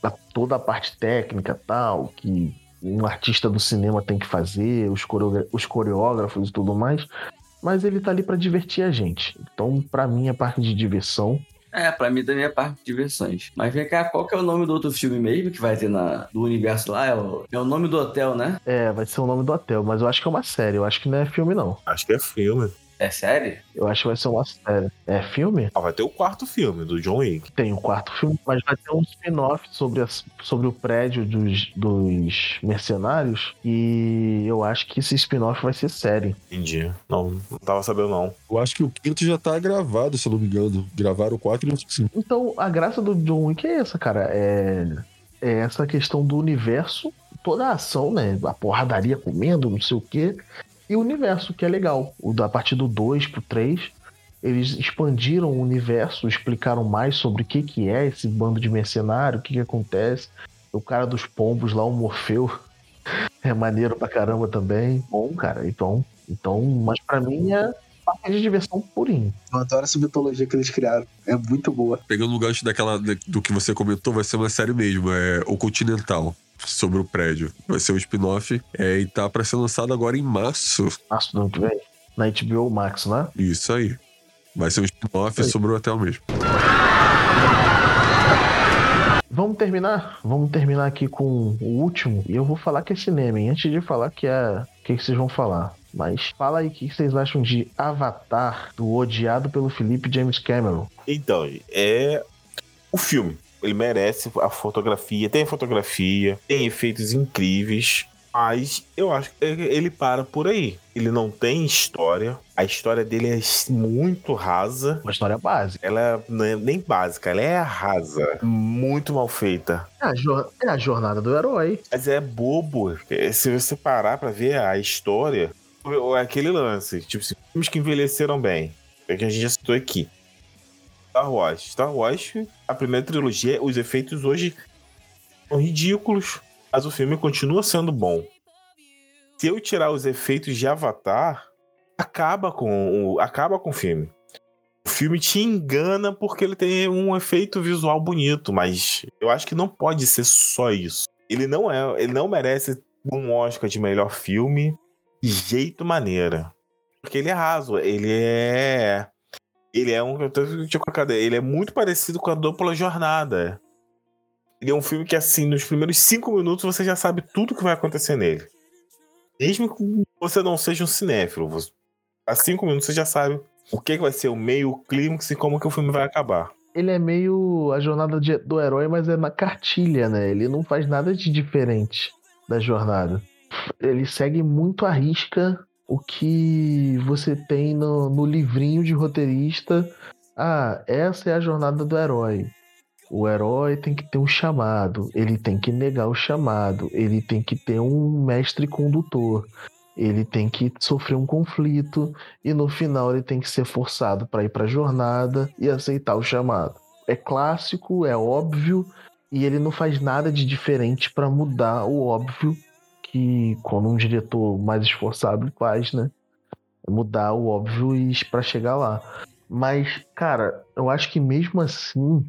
a- toda a parte técnica tal, que um artista do cinema tem que fazer, os, coreogra- os coreógrafos e tudo mais, mas ele tá ali pra divertir a gente. Então, pra mim, é parque de diversão. É, pra mim também é parque de diversões. Mas vem cá, qual que é o nome do outro filme mesmo que vai ter na, do universo lá? É o, é o nome do hotel, né? É, vai ser o nome do hotel, mas eu acho que é uma série, eu acho que não é filme, não. Acho que é filme. É série? Eu acho que vai ser uma série. É filme? Ah, vai ter o quarto filme do John Wick. Tem o quarto filme, mas vai ter um spin-off sobre, sobre o prédio dos, dos mercenários. E eu acho que esse spin-off vai ser série. Entendi. Não, não tava sabendo, não. Eu acho que o quinto já tá gravado, se eu não me engano. Gravaram o quatro e o cinco. Então, a graça do John Wick é essa, cara. É, é essa questão do universo, toda a ação, né? A porradaria comendo, não sei o quê. E o universo, que é legal. O da partir do 2 pro 3, eles expandiram o universo, explicaram mais sobre o que, que é esse bando de mercenário, o que, que acontece. O cara dos pombos lá, o Morfeu, é maneiro pra caramba também. Bom, cara, então. então mas pra mim é parque de diversão purinho. Eu adoro essa mitologia que eles criaram. É muito boa. Pegando o gancho daquela, da- do que você comentou, vai ser uma série mesmo, é O Continental, sobre o prédio. Vai ser um spin-off é, e tá pra ser lançado agora em março. Março do ano que vem. Na HBO Max, né? Isso aí. Vai ser um spin-off Aí. sobre o hotel mesmo. Vamos terminar? Vamos terminar aqui com o último. E eu vou falar que é cinema, hein? Antes de falar que é. O que, que vocês vão falar? Mas fala aí o que que vocês acham de Avatar, do odiado pelo Felipe James Cameron. Então, é o filme. Ele merece a fotografia, tem fotografia, tem efeitos incríveis, mas eu acho que ele para por aí. Ele não tem história. A história dele é muito rasa. Uma história básica. Ela não é nem básica, ela é rasa. Muito mal feita. É a, jor- é a jornada do herói. Mas é bobo. Se você parar pra ver a história, é aquele lance. Tipo, assim, filmes que envelheceram bem. É que a gente já citou aqui. Star Wars. Star Wars, a primeira trilogia, os efeitos hoje são ridículos. Mas o filme continua sendo bom. Se eu tirar os efeitos de Avatar, acaba com o, acaba com o filme. O filme te engana porque ele tem um efeito visual bonito, mas eu acho que não pode ser só isso. Ele não é, ele não merece um Oscar de melhor filme de jeito maneira. Porque ele é raso, ele é ele é um eu tinha colocado, ele é muito parecido com a dupla jornada. Ele é um filme que assim, nos primeiros cinco minutos você já sabe tudo que vai acontecer nele. Mesmo que você não seja um cinéfilo, você, há cinco minutos você já sabe o que que vai ser o meio, o clímax e como que o filme vai acabar. Ele é meio a jornada de- do herói, mas é na cartilha, né? Ele não faz nada de diferente da jornada. Ele segue muito à risca o que você tem no, no livrinho de roteirista. Ah, essa é a jornada do herói. O herói tem que ter um chamado, ele tem que negar o chamado, ele tem que ter um mestre condutor, ele tem que sofrer um conflito e no final ele tem que ser forçado para ir para a jornada e aceitar o chamado. É clássico, é óbvio e ele não faz nada de diferente para mudar o óbvio que quando um diretor mais esforçado faz, né? Mudar o óbvio para chegar lá. Mas, cara, eu acho que mesmo assim,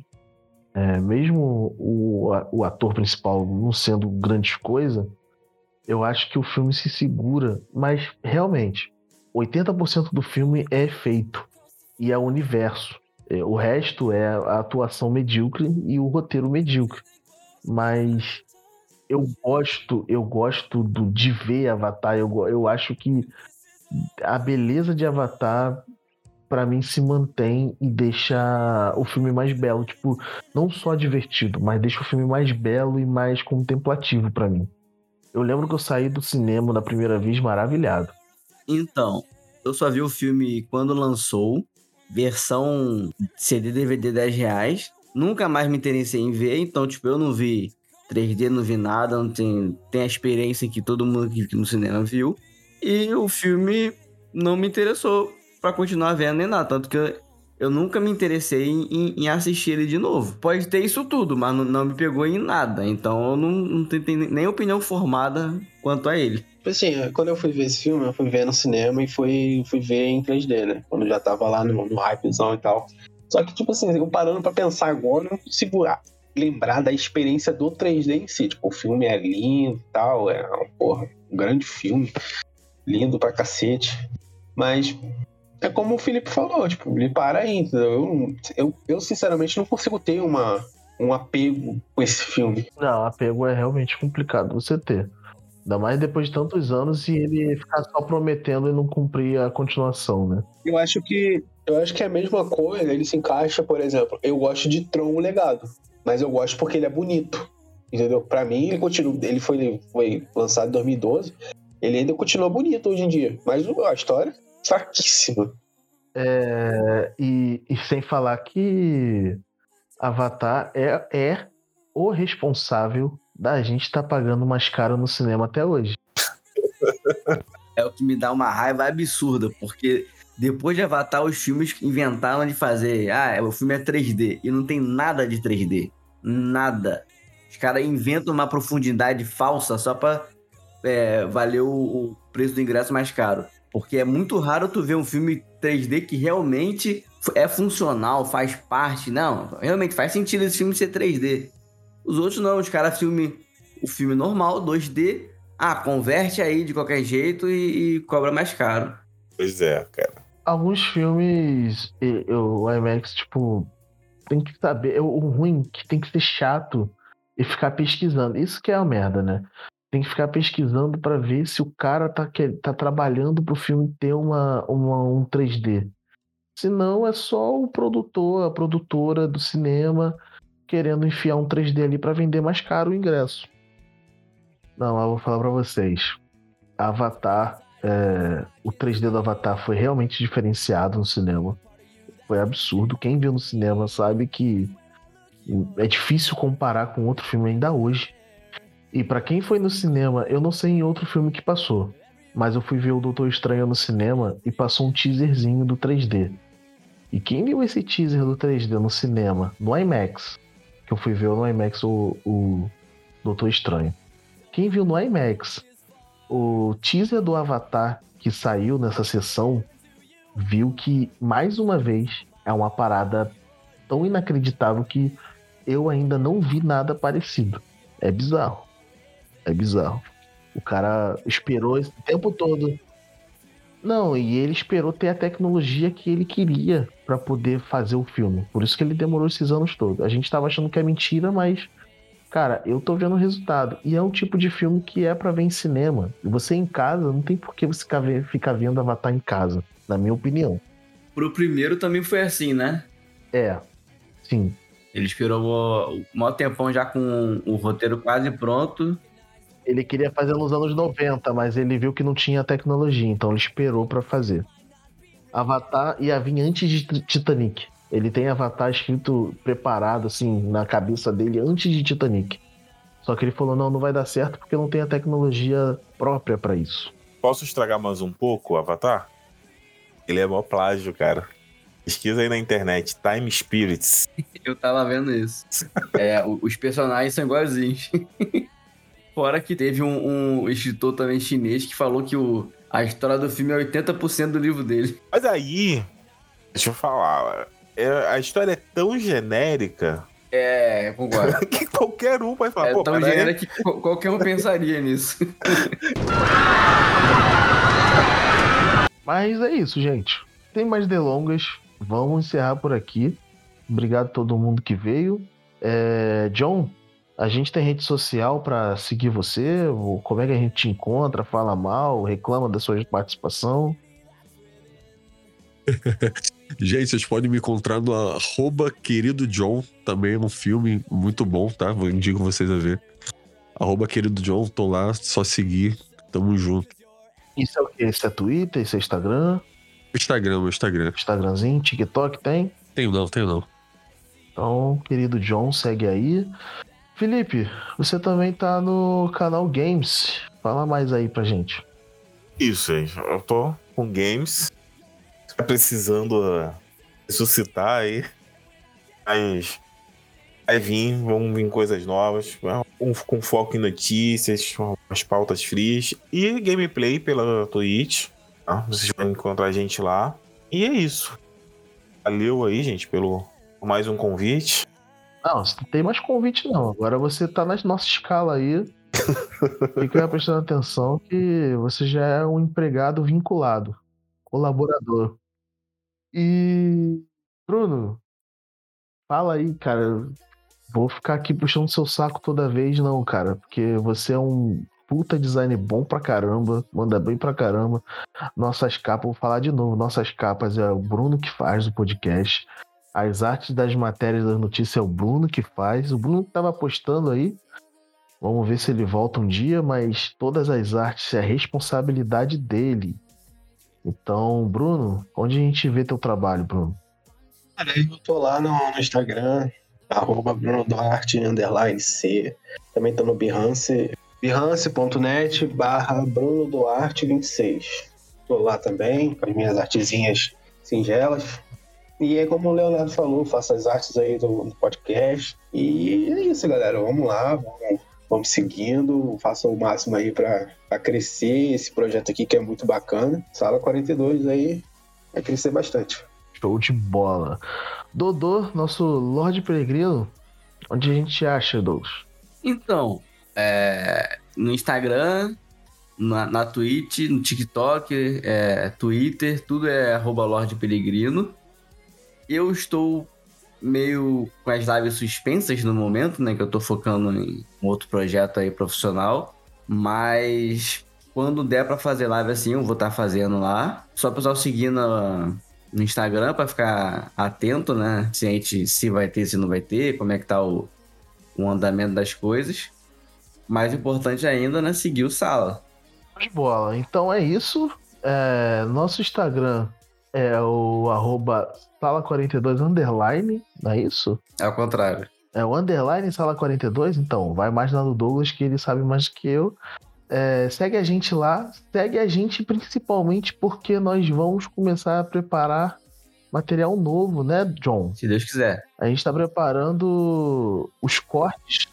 é, mesmo o, o ator principal não sendo grande coisa, eu acho que o filme se segura, mas realmente, 80% do filme é efeito e é o universo. É, O resto é a atuação medíocre e o roteiro medíocre. Mas eu gosto, eu gosto do, de ver Avatar. Eu, eu acho que a beleza de Avatar pra mim se mantém e deixa o filme mais belo, tipo, não só divertido, mas deixa o filme mais belo e mais contemplativo pra mim. Eu lembro que eu saí do cinema da primeira vez maravilhado. Então, eu só vi o filme quando lançou, versão CD, DVD 10 reais. Nunca mais me interessei em ver, então, tipo, eu não vi 3D, não vi nada, não tem, tem a experiência que todo mundo que no cinema viu. E o filme não me interessou pra continuar vendo nem nada, tanto que eu, eu nunca me interessei em, em- em assistir ele de novo. Pode ter isso tudo, mas não, não me pegou em nada, então eu não, não tenho nem opinião formada quanto a ele. Assim, quando eu fui ver esse filme, eu fui ver no cinema e fui, fui ver em 3D, né? Quando já tava lá no, no hypezão e tal. Só que, tipo assim, eu parando pra pensar agora, eu não consigo ah, lembrar da experiência do 3D em si. Tipo, o filme é lindo e tal, é, porra, um grande filme. Lindo pra cacete. Mas é como o Felipe falou, tipo, ele para aí, entendeu? Eu, eu, eu sinceramente não consigo ter uma, um apego com esse filme. Não, apego é realmente complicado você ter. Ainda mais depois de tantos anos e ele ficar só prometendo e não cumprir a continuação, né? Eu acho que eu acho que é a mesma coisa, ele se encaixa, por exemplo, eu gosto de Tron o Legado, mas eu gosto porque ele é bonito. Entendeu? Pra mim, ele continua. Ele foi, foi lançado em 2012. Ele ainda continua bonito hoje em dia. Mas a história, fraquíssima. É, e, e sem falar que Avatar é, é o responsável da gente estar tá pagando mais caro no cinema até hoje. É o que me dá uma raiva absurda, porque depois de Avatar, os filmes inventaram de fazer. Ah, o filme é 3D. E não tem nada de 3D. Nada. Os caras inventam uma profundidade falsa só pra é, valer o, preço do ingresso mais caro. Porque é muito raro tu ver um filme 3D que realmente é funcional, faz parte. Não, realmente faz sentido esse filme ser 3D. Os outros não, os caras filme o filme normal, 2D. Ah, converte aí de qualquer jeito e, e cobra mais caro. Pois é, cara. Alguns filmes, o IMAX, tipo, tem que saber. O ruim é que tem que ser chato e ficar pesquisando. Isso que é a merda, né? Tem que ficar pesquisando para ver se o cara tá, tá trabalhando pro filme ter uma, uma, um 3D. Senão é só o produtor, a produtora do cinema querendo enfiar um 3D ali para vender mais caro o ingresso. Não, eu vou falar para vocês. Avatar, é, o 3D do Avatar foi realmente diferenciado no cinema. Foi absurdo. Quem viu no cinema sabe que é difícil comparar com outro filme ainda hoje. E para quem foi no cinema, eu não sei em outro filme que passou, mas eu fui ver o Doutor Estranho no cinema e passou um teaserzinho do 3D. E quem viu esse teaser do 3D no cinema, no IMAX, que eu fui ver no IMAX o, o Doutor Estranho. Quem viu no IMAX o teaser do Avatar que saiu nessa sessão, viu que mais uma vez é uma parada tão inacreditável que eu ainda não vi nada parecido. É bizarro. É bizarro. O cara esperou esse tempo todo. Não, e ele esperou ter a tecnologia que ele queria para poder fazer o filme. Por isso que ele demorou esses anos todos. A gente tava achando que é mentira, mas cara, eu tô vendo o resultado. E é um tipo de filme que é para ver em cinema. Você em casa, não tem por que você ficar vendo Avatar em casa, na minha opinião. Pro primeiro também foi assim, né? É. Sim. Ele esperou o maior tempão já com o roteiro quase pronto. Ele queria fazer nos anos 90, mas ele viu que não tinha tecnologia, então ele esperou para fazer. Avatar ia vir antes de Titanic. Ele tem Avatar escrito preparado, assim, na cabeça dele antes de Titanic. Só que ele falou: não, não vai dar certo porque não tem a tecnologia própria para isso. Posso estragar mais um pouco o Avatar? Ele é mó plágio, cara. Pesquisa aí na internet, Time Spirits. Eu tava vendo isso. É, os personagens são iguaizinhos. Fora que teve um, um, escritor também chinês que falou que o, a história do filme é 80% do livro dele. Mas aí, deixa eu falar, a história é tão genérica. É, concordo. que qualquer um vai falar. É tão genérica que qualquer um pensaria nisso. Mas é isso, gente. Tem mais delongas. Vamos encerrar por aqui. Obrigado a todo mundo que veio. É, John, a gente tem rede social para seguir você? Como é que a gente te encontra? Fala mal? Reclama da sua participação? gente, vocês podem me encontrar no arroba querido John, também é um filme muito bom, tá? Vou indico vocês a ver. Arroba querido John, tô lá, só seguir, tamo junto. Isso é o quê? Isso é Twitter? Isso é Instagram? Instagram, meu Instagram. Instagramzinho, TikTok tem? Tenho não, tenho não. Então, querido John, segue aí. Felipe, você também tá no canal Games. Fala mais aí pra gente. Isso, aí. Eu tô com Games. Tá precisando uh, ressuscitar aí. Mas vai vir, vão vir coisas novas, com, com foco em notícias, umas pautas frias e gameplay pela Twitch. Tá? Vocês vão encontrar a gente lá. E é isso. Valeu aí, gente, pelo mais um convite. Não, não tem mais convite, não. Agora você tá na nossa escala aí. Fica prestando atenção que você já é um empregado vinculado, colaborador. E. Bruno, fala aí, cara. Vou ficar aqui puxando seu saco toda vez, não, cara. Porque você é um puta design bom pra caramba, manda bem pra caramba. Nossas capas, vou falar de novo, nossas capas é o Bruno que faz o podcast. As artes das matérias das notícias é o Bruno que faz. O Bruno tava postando aí. Vamos ver se ele volta um dia, mas todas as artes é responsabilidade dele. Então, Bruno, onde a gente vê teu trabalho, Bruno? Cara, eu tô lá no, no Instagram, arroba Bruno Duarte, underline C. Também tô no Behance, behance.net barra Bruno Duarte 26. Tô lá também, com as minhas artezinhas singelas. E é como o Leonardo falou, faço as artes aí do, do podcast. E é isso, galera. Vamos lá, vamos, vamos seguindo. Faça o máximo aí para crescer esse projeto aqui que é muito bacana. Sala 42 aí vai crescer bastante. Show de bola. Dodô, nosso Lorde Peregrino, onde a gente acha, Douglas? Então, é, no Instagram, na, na Twitch, no TikTok, é, Twitter, tudo é arroba Lorde Peregrino. Eu estou meio com as lives suspensas no momento, né? Que eu tô focando em um outro projeto aí profissional. Mas quando der para fazer live assim, eu vou estar tá fazendo lá. Só o pessoal seguir no, no Instagram para ficar atento, né? Se a gente se vai ter, se não vai ter, como é que tá o, o andamento das coisas. Mais importante ainda, né? Seguir o Sala. De bola. Então é isso. É, nosso Instagram é o arroba sala42 underline, não é isso? É o contrário. É o underline sala 42, então vai mais na do Douglas que ele sabe mais que eu. É, segue a gente lá, segue a gente principalmente porque nós vamos começar a preparar material novo, né, John? Se Deus quiser. A gente está preparando os cortes.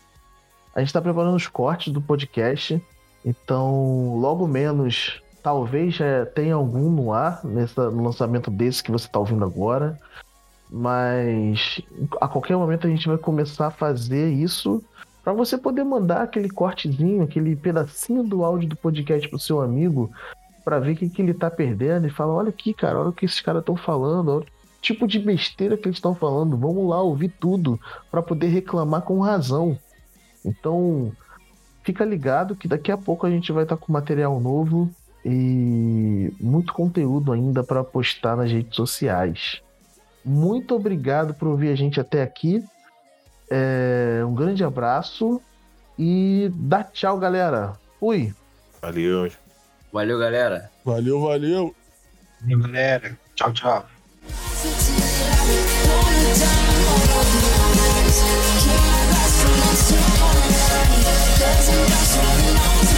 A gente está preparando os cortes do podcast. Então, logo menos, talvez já tenha algum no ar nessa, no lançamento desse que você está ouvindo agora. Mas a qualquer momento a gente vai começar a fazer isso para você poder mandar aquele cortezinho, aquele pedacinho do áudio do podcast pro seu amigo, para ver o que, que ele tá perdendo e fala: olha aqui, cara, olha o que esses caras estão falando, olha o tipo de besteira que eles estão falando, vamos lá ouvir tudo para poder reclamar com razão. Então, fica ligado que daqui a pouco a gente vai estar tá com material novo e muito conteúdo ainda para postar nas redes sociais. Muito obrigado por ouvir a gente até aqui. É, um grande abraço e dá tchau, galera. Fui. Valeu. Valeu, galera. Valeu, valeu. Valeu, galera. Tchau, tchau. For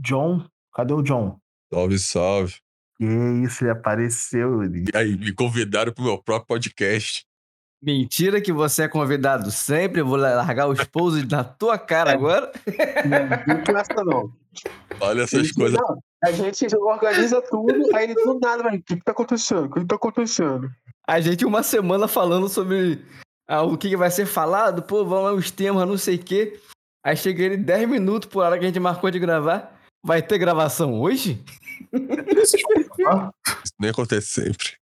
John, cadê o John? Salve, salve. Que isso, ele apareceu. E aí, me convidaram pro meu próprio podcast. Mentira que você é convidado sempre. Eu vou largar os pousos na tua cara é. agora. Não, não essa não. Olha essas coisas. Não, a gente organiza tudo, aí ele do nada vai. O que, que tá acontecendo? O que, que tá acontecendo? A gente uma semana falando sobre ah, o que, que vai ser falado, pô, vamos lá os temas, não sei o quê. Aí chega ele 10 minutos por hora que a gente marcou de gravar. Vai ter gravação hoje? Nem acontece sempre.